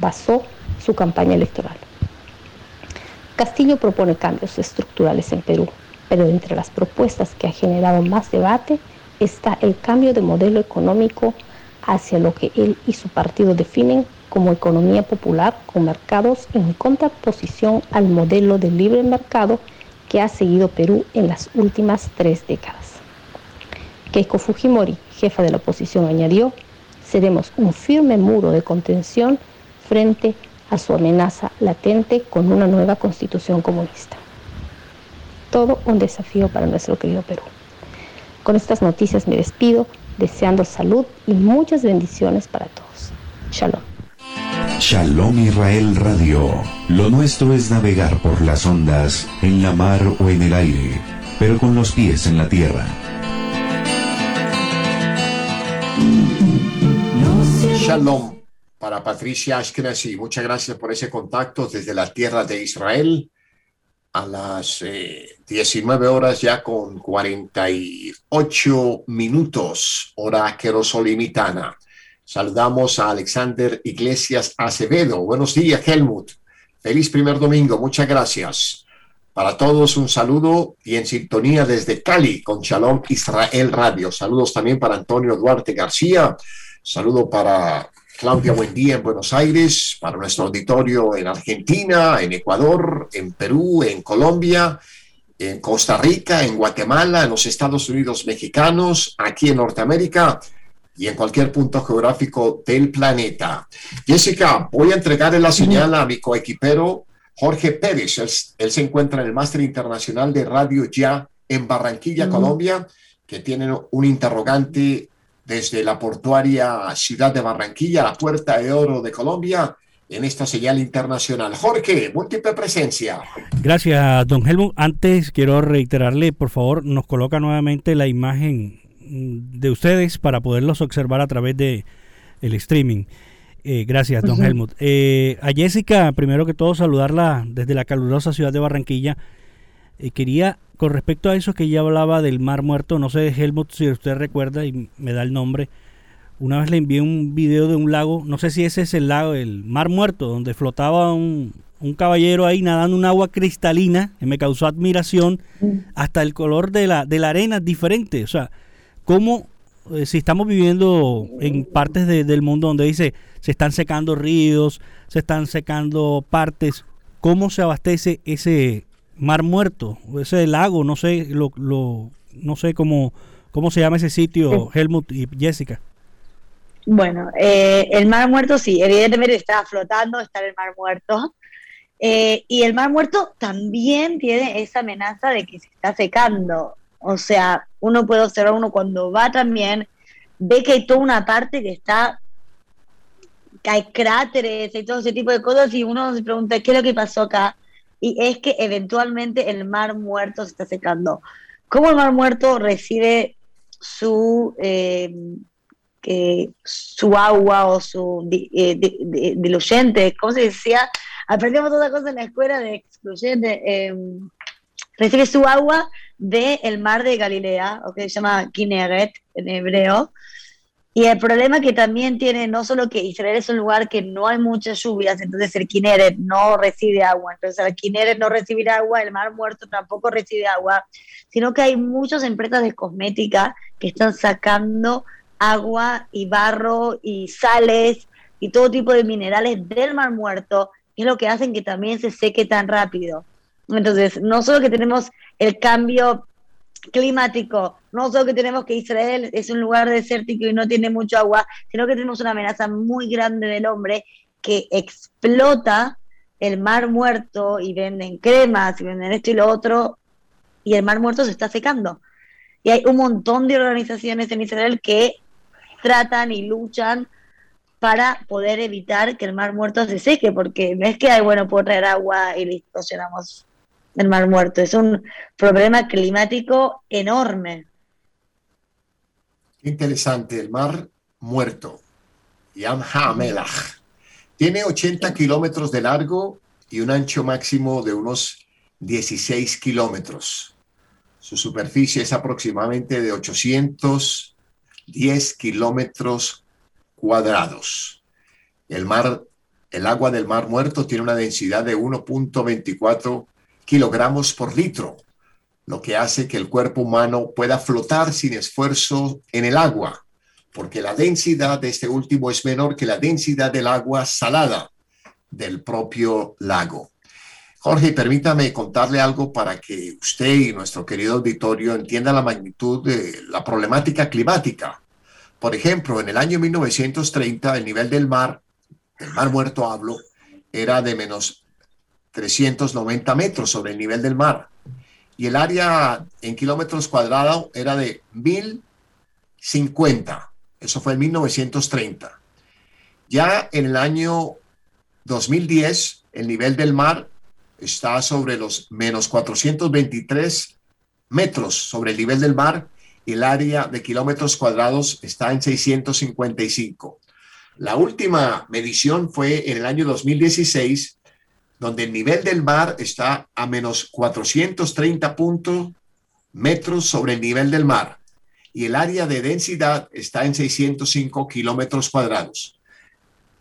basó su campaña electoral. Castillo propone cambios estructurales en Perú, pero entre las propuestas que ha generado más debate está el cambio de modelo económico hacia lo que él y su partido definen como economía popular con mercados en contraposición al modelo de libre mercado que ha seguido Perú en las últimas tres décadas. Keiko Fujimori, jefa de la oposición, añadió, seremos un firme muro de contención frente a su amenaza latente con una nueva constitución comunista. Todo un desafío para nuestro querido Perú. Con estas noticias me despido, deseando salud y muchas bendiciones para todos. Shalom. Shalom Israel Radio. Lo nuestro es navegar por las ondas, en la mar o en el aire, pero con los pies en la tierra. Shalom para Patricia Ashkenazi. Muchas gracias por ese contacto desde la tierra de Israel a las eh, 19 horas ya con 48 minutos, hora querosolimitana. Saludamos a Alexander Iglesias Acevedo. Buenos días, Helmut. Feliz primer domingo. Muchas gracias. Para todos un saludo y en sintonía desde Cali con Shalom Israel Radio. Saludos también para Antonio Duarte García. Saludo para Claudia Buendía en Buenos Aires, para nuestro auditorio en Argentina, en Ecuador, en Perú, en Colombia, en Costa Rica, en Guatemala, en los Estados Unidos mexicanos, aquí en Norteamérica y en cualquier punto geográfico del planeta. Jessica, voy a entregarle la señal a mi coequipero Jorge Pérez. Él, él se encuentra en el Máster Internacional de Radio Ya en Barranquilla, Colombia, que tiene un interrogante desde la portuaria ciudad de Barranquilla, la Puerta de Oro de Colombia, en esta señal internacional. Jorge, múltiple presencia. Gracias, don Helmut. Antes quiero reiterarle, por favor, nos coloca nuevamente la imagen de ustedes para poderlos observar a través de el streaming. Eh, gracias, don Ujú. Helmut. Eh, a Jessica, primero que todo, saludarla desde la calurosa ciudad de Barranquilla. Eh, quería, con respecto a eso que ella hablaba del Mar Muerto, no sé, Helmut, si usted recuerda y me da el nombre. Una vez le envié un video de un lago, no sé si ese es el lago, el Mar Muerto, donde flotaba un, un caballero ahí nadando en un agua cristalina, que me causó admiración. Hasta el color de la, de la arena es diferente. O sea, cómo eh, si estamos viviendo en partes de- del mundo donde dice se están secando ríos, se están secando partes, ¿cómo se abastece ese mar muerto, ese lago? No sé, lo, lo- no sé cómo, cómo se llama ese sitio, Helmut y Jessica. Bueno, eh, el Mar Muerto sí, evidentemente está flotando, está en el Mar Muerto. Eh, y el Mar Muerto también tiene esa amenaza de que se está secando. O sea, uno puede observar, uno cuando va también, ve que hay toda una parte que está que hay cráteres y todo ese tipo de cosas y uno se pregunta qué es lo que pasó acá y es que eventualmente el mar muerto se está secando. ¿Cómo el mar muerto recibe su, eh, su agua o su eh, di- di- diluyente? ¿Cómo se decía? Aprendimos otra cosa en la escuela de excluyente. eh, recibe su agua del mar de Galilea, o que se llama Kinneret en hebreo. Y el problema que también tiene, no solo que Israel es un lugar que no hay muchas lluvias, entonces el Kinneret no recibe agua, entonces al Kinneret no recibir agua, el mar muerto tampoco recibe agua, sino que hay muchas empresas de cosmética que están sacando agua y barro y sales y todo tipo de minerales del mar muerto, y es lo que hacen que también se seque tan rápido. Entonces, no solo que tenemos el cambio climático, no solo que tenemos que Israel es un lugar desértico y no tiene mucho agua, sino que tenemos una amenaza muy grande del hombre que explota el mar muerto y venden cremas y venden esto y lo otro y el mar muerto se está secando. Y hay un montón de organizaciones en Israel que tratan y luchan para poder evitar que el mar muerto se seque, porque no es que hay, bueno, puedo traer agua y listo, llenamos el mar muerto. Es un problema climático enorme. Interesante, el mar muerto. Yam HaMelach. Tiene 80 kilómetros de largo y un ancho máximo de unos 16 kilómetros. Su superficie es aproximadamente de 810 kilómetros cuadrados. El mar, el agua del mar muerto tiene una densidad de 1.24 kilogramos por litro, lo que hace que el cuerpo humano pueda flotar sin esfuerzo en el agua, porque la densidad de este último es menor que la densidad del agua salada del propio lago. Jorge, permítame contarle algo para que usted y nuestro querido auditorio entienda la magnitud de la problemática climática. Por ejemplo, en el año 1930 el nivel del mar, del mar muerto hablo, era de menos 390 metros sobre el nivel del mar y el área en kilómetros cuadrados era de 1050. Eso fue en 1930. Ya en el año 2010, el nivel del mar está sobre los menos 423 metros sobre el nivel del mar y el área de kilómetros cuadrados está en 655. La última medición fue en el año 2016, donde el nivel del mar está a menos 430 puntos metros sobre el nivel del mar y el área de densidad está en 605 kilómetros cuadrados.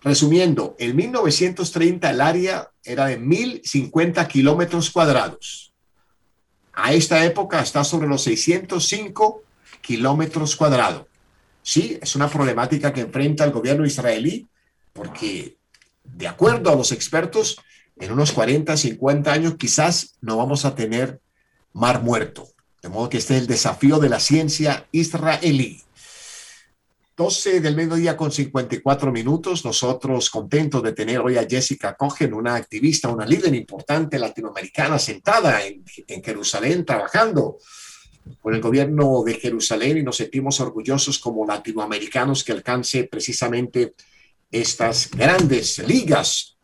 Resumiendo, en 1930 el área era de 1050 kilómetros cuadrados. A esta época está sobre los 605 kilómetros cuadrados. Sí, es una problemática que enfrenta el gobierno israelí porque, de acuerdo a los expertos, en unos 40, 50 años quizás no vamos a tener mar muerto. De modo que este es el desafío de la ciencia israelí. 12 del mediodía con 54 minutos. Nosotros contentos de tener hoy a Jessica Cogen, una activista, una líder importante latinoamericana sentada en, en Jerusalén trabajando con el gobierno de Jerusalén y nos sentimos orgullosos como latinoamericanos que alcance precisamente estas grandes ligas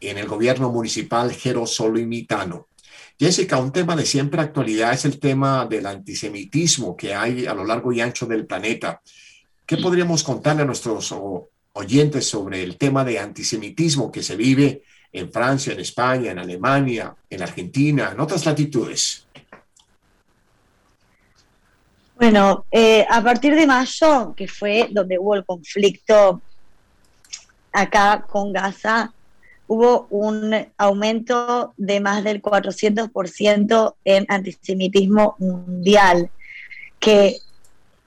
en el gobierno municipal jerosolimitano. Jessica, un tema de siempre actualidad es el tema del antisemitismo que hay a lo largo y ancho del planeta. ¿Qué podríamos contarle a nuestros oyentes sobre el tema de antisemitismo que se vive en Francia, en España, en Alemania, en Argentina, en otras latitudes? Bueno, eh, a partir de mayo, que fue donde hubo el conflicto acá con Gaza, hubo un aumento de más del 400% en antisemitismo mundial, que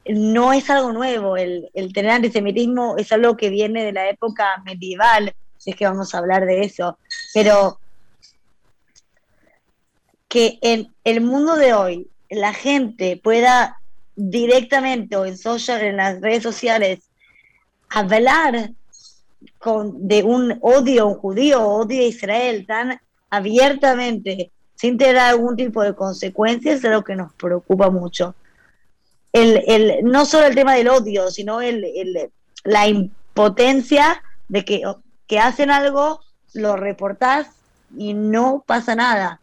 no es algo nuevo, el, el, tener antisemitismo es algo que viene de la época medieval, si es que vamos a hablar de eso, pero que en el mundo de hoy la gente pueda directamente o en social, en las redes sociales, hablar con, de un odio a un judío, odio a Israel tan abiertamente, sin tener algún tipo de consecuencias, es lo que nos preocupa mucho. El, el, no solo el tema del odio, sino el, el, la impotencia de que, que hacen algo, lo reportás y no pasa nada.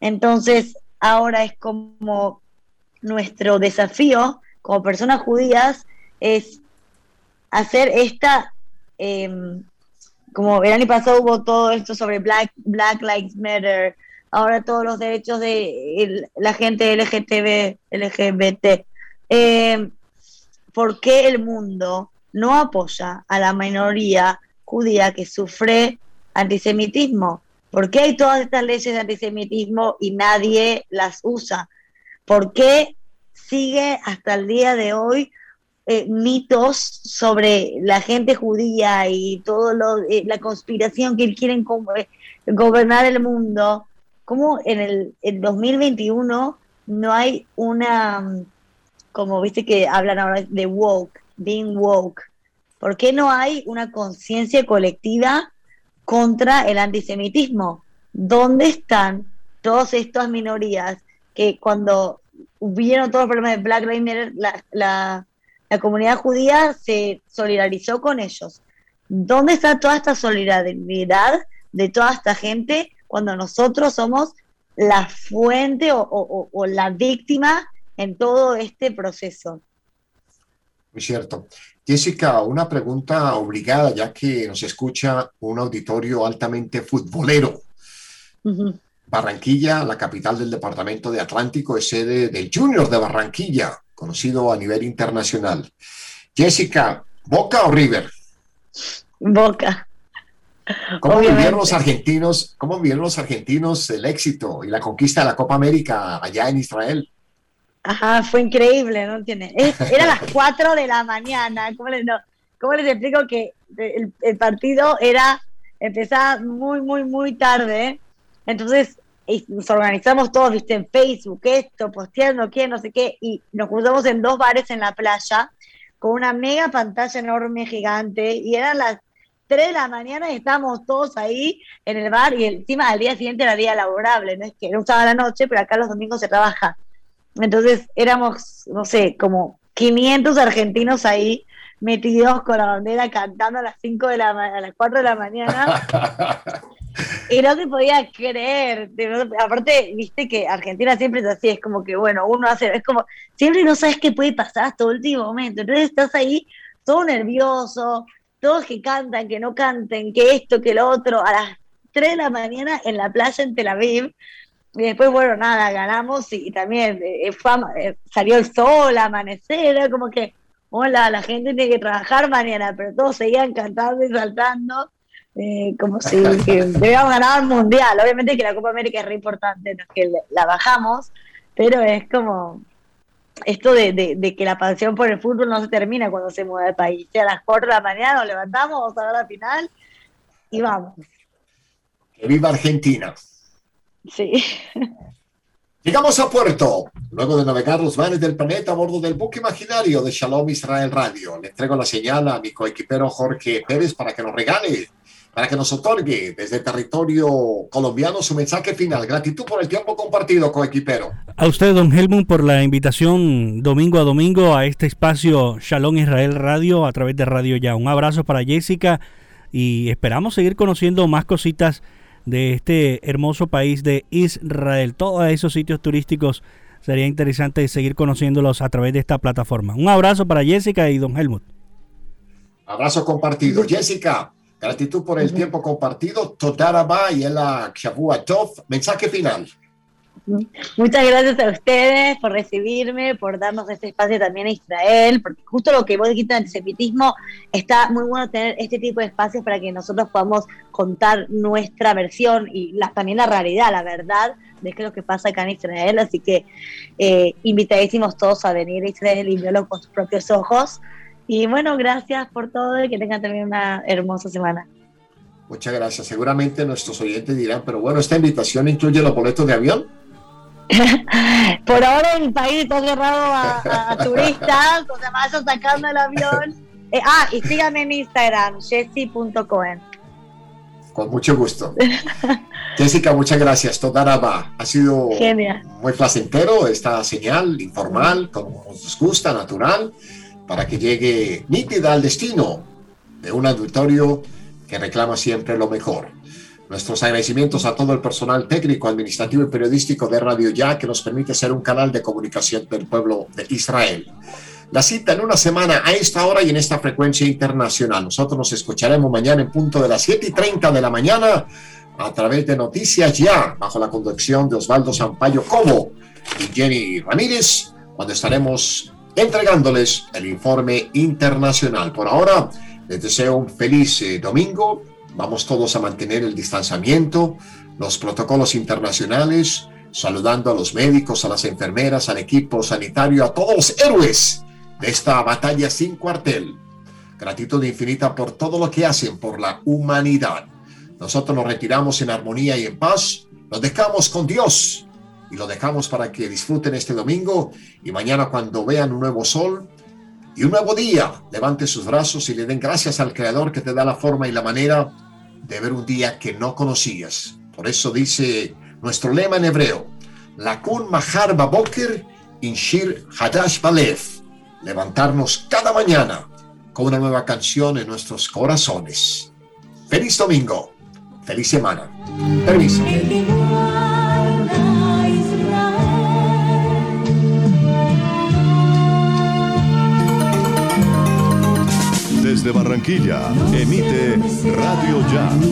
Entonces, ahora es como nuestro desafío como personas judías es hacer esta, em, como el año pasado hubo todo esto sobre Black, Black Lives Matter, ahora todos los derechos de la gente LGTB, LGBT. Em, ¿Por qué el mundo no apoya a la minoría judía que sufre antisemitismo? ¿Por qué hay todas estas leyes de antisemitismo y nadie las usa? ¿Por qué sigue hasta el día de hoy eh, mitos sobre la gente judía y todo lo, eh, la conspiración que quieren como, eh, gobernar el mundo? ¿Cómo en el en 2021 no hay una, mm, como viste que hablan ahora de woke, being woke? ¿Por qué no hay una conciencia colectiva contra el antisemitismo? ¿Dónde están todas estas minorías que cuando hubieron todos los problemas de Black Lives la- la comunidad judía se solidarizó con ellos? ¿Dónde está toda esta solidaridad de toda esta gente cuando nosotros somos la fuente o, o- o- o la víctima en todo este proceso? Muy cierto. Jessica, una pregunta obligada, ya que nos escucha un auditorio altamente futbolero. Barranquilla, la capital del departamento de Atlántico, es sede del Junior de Barranquilla, conocido a nivel internacional. Jessica, ¿Boca o River? Boca. ¿Cómo Obviamente. vivieron los argentinos, cómo vivieron los argentinos el éxito y la conquista de la Copa América allá en Israel? Ajá, fue increíble, ¿no entiendes? Es- Era las [laughs] 4 de la mañana. ¿Cómo les, no, cómo les explico que el, el partido era empezaba muy, muy, muy tarde? Entonces y nos organizamos todos, viste, en Facebook, esto, posteando, qué, no sé qué, y nos juntamos en dos bares en la playa con una mega pantalla enorme, gigante, y eran las 3 de la mañana y estábamos todos ahí en el bar, y encima al día siguiente era día laborable, no es que era un sábado a la noche, pero acá los domingos se trabaja. Entonces éramos, no sé, como 500 argentinos ahí metidos con la bandera cantando a las 5 de la a las 4 de la mañana [laughs] y no se podía creer. Aparte, viste que Argentina siempre es así, es como que, bueno, uno hace, es como, siempre no sabes qué puede pasar hasta el último momento. Entonces estás ahí todo nervioso, todos que cantan, que no canten, que esto, que lo otro, a las 3 de la mañana en la playa en Tel Aviv. Y después, bueno, nada, ganamos y, también eh, eh, salió el sol, amanecer, como que, hola, la gente tiene que trabajar mañana, pero todos seguían cantando y saltando, eh, como si debíamos ganar el mundial. Obviamente que la Copa América es re importante, no es que la bajamos, pero es como esto de, de- de que la pasión por el fútbol no se termina cuando se mueve el país. A las 4 de la mañana nos levantamos, vamos a ver la final y vamos. Que viva Argentina. Sí. Llegamos a puerto. Luego de navegar los mares del planeta a bordo del buque imaginario de Shalom Israel Radio, le entrego la señal a mi coequipero Jorge Pérez para que nos regale, para que nos otorgue desde territorio colombiano su mensaje final. Gratitud por el tiempo compartido, coequipero. A usted, don Helmut, por la invitación domingo a domingo a este espacio Shalom Israel Radio a través de Radio Ya. Un abrazo para Jessica y esperamos seguir conociendo más cositas de este hermoso país de Israel. Todos esos sitios turísticos sería interesante seguir conociéndolos a través de esta plataforma. Un abrazo para Jessica y don Helmut. Abrazo compartido. Jessica, gratitud por el tiempo compartido. Todaraba y el Shavua Tov. Mensaje final. Muchas gracias a ustedes por recibirme, por darnos este espacio también a Israel, porque justo lo que vos dijiste de antisemitismo, está muy bueno tener este tipo de espacios para que nosotros podamos contar nuestra versión y la, también la realidad, la verdad de qué es lo que pasa acá en Israel. Así que eh, invitadísimos todos a venir a Israel y verlo con sus propios ojos. Y bueno, gracias por todo y que tengan también una hermosa semana. Muchas gracias. Seguramente nuestros oyentes dirán, pero bueno, esta invitación incluye los boletos de avión. [laughs] Por ahora el país está cerrado a, a- a turistas, o sea, vayan sacando el avión. Eh, ah, y síganme en Instagram, jessy.cohen. Con mucho gusto. [laughs] Jessica, muchas gracias. Todaraba. Ha sido Genial. muy placentero esta señal informal, como nos gusta, natural, para que llegue nítida al destino de un auditorio que reclama siempre lo mejor. Nuestros agradecimientos a todo el personal técnico, administrativo y periodístico de Radio Ya, que nos permite ser un canal de comunicación del pueblo de Israel. La cita en una semana a esta hora y en esta frecuencia internacional. Nosotros nos escucharemos mañana en punto de las 7 y 30 de la mañana a través de Noticias Ya, bajo la conducción de Osvaldo Sampaio Cobo y Jenny Ramírez, cuando estaremos entregándoles el informe internacional. Por ahora, les deseo un feliz eh, domingo. Vamos todos a mantener el distanciamiento, los protocolos internacionales, saludando a los médicos, a las enfermeras, al equipo sanitario, a todos los héroes de esta batalla sin cuartel. Gratitud infinita por todo lo que hacen por la humanidad. Nosotros nos retiramos en armonía y en paz. Nos dejamos con Dios y lo dejamos para que disfruten este domingo y mañana cuando vean un nuevo sol y un nuevo día, levanten sus brazos y le den gracias al Creador que te da la forma y la manera de ver un día que no conocías. Por eso dice nuestro lema en hebreo, Lakun Mahar Baboker Inshir Hadash Balev, levantarnos cada mañana con una nueva canción en nuestros corazones. Feliz domingo, feliz semana. Permiso. Desde Barranquilla, emite Radio Ya.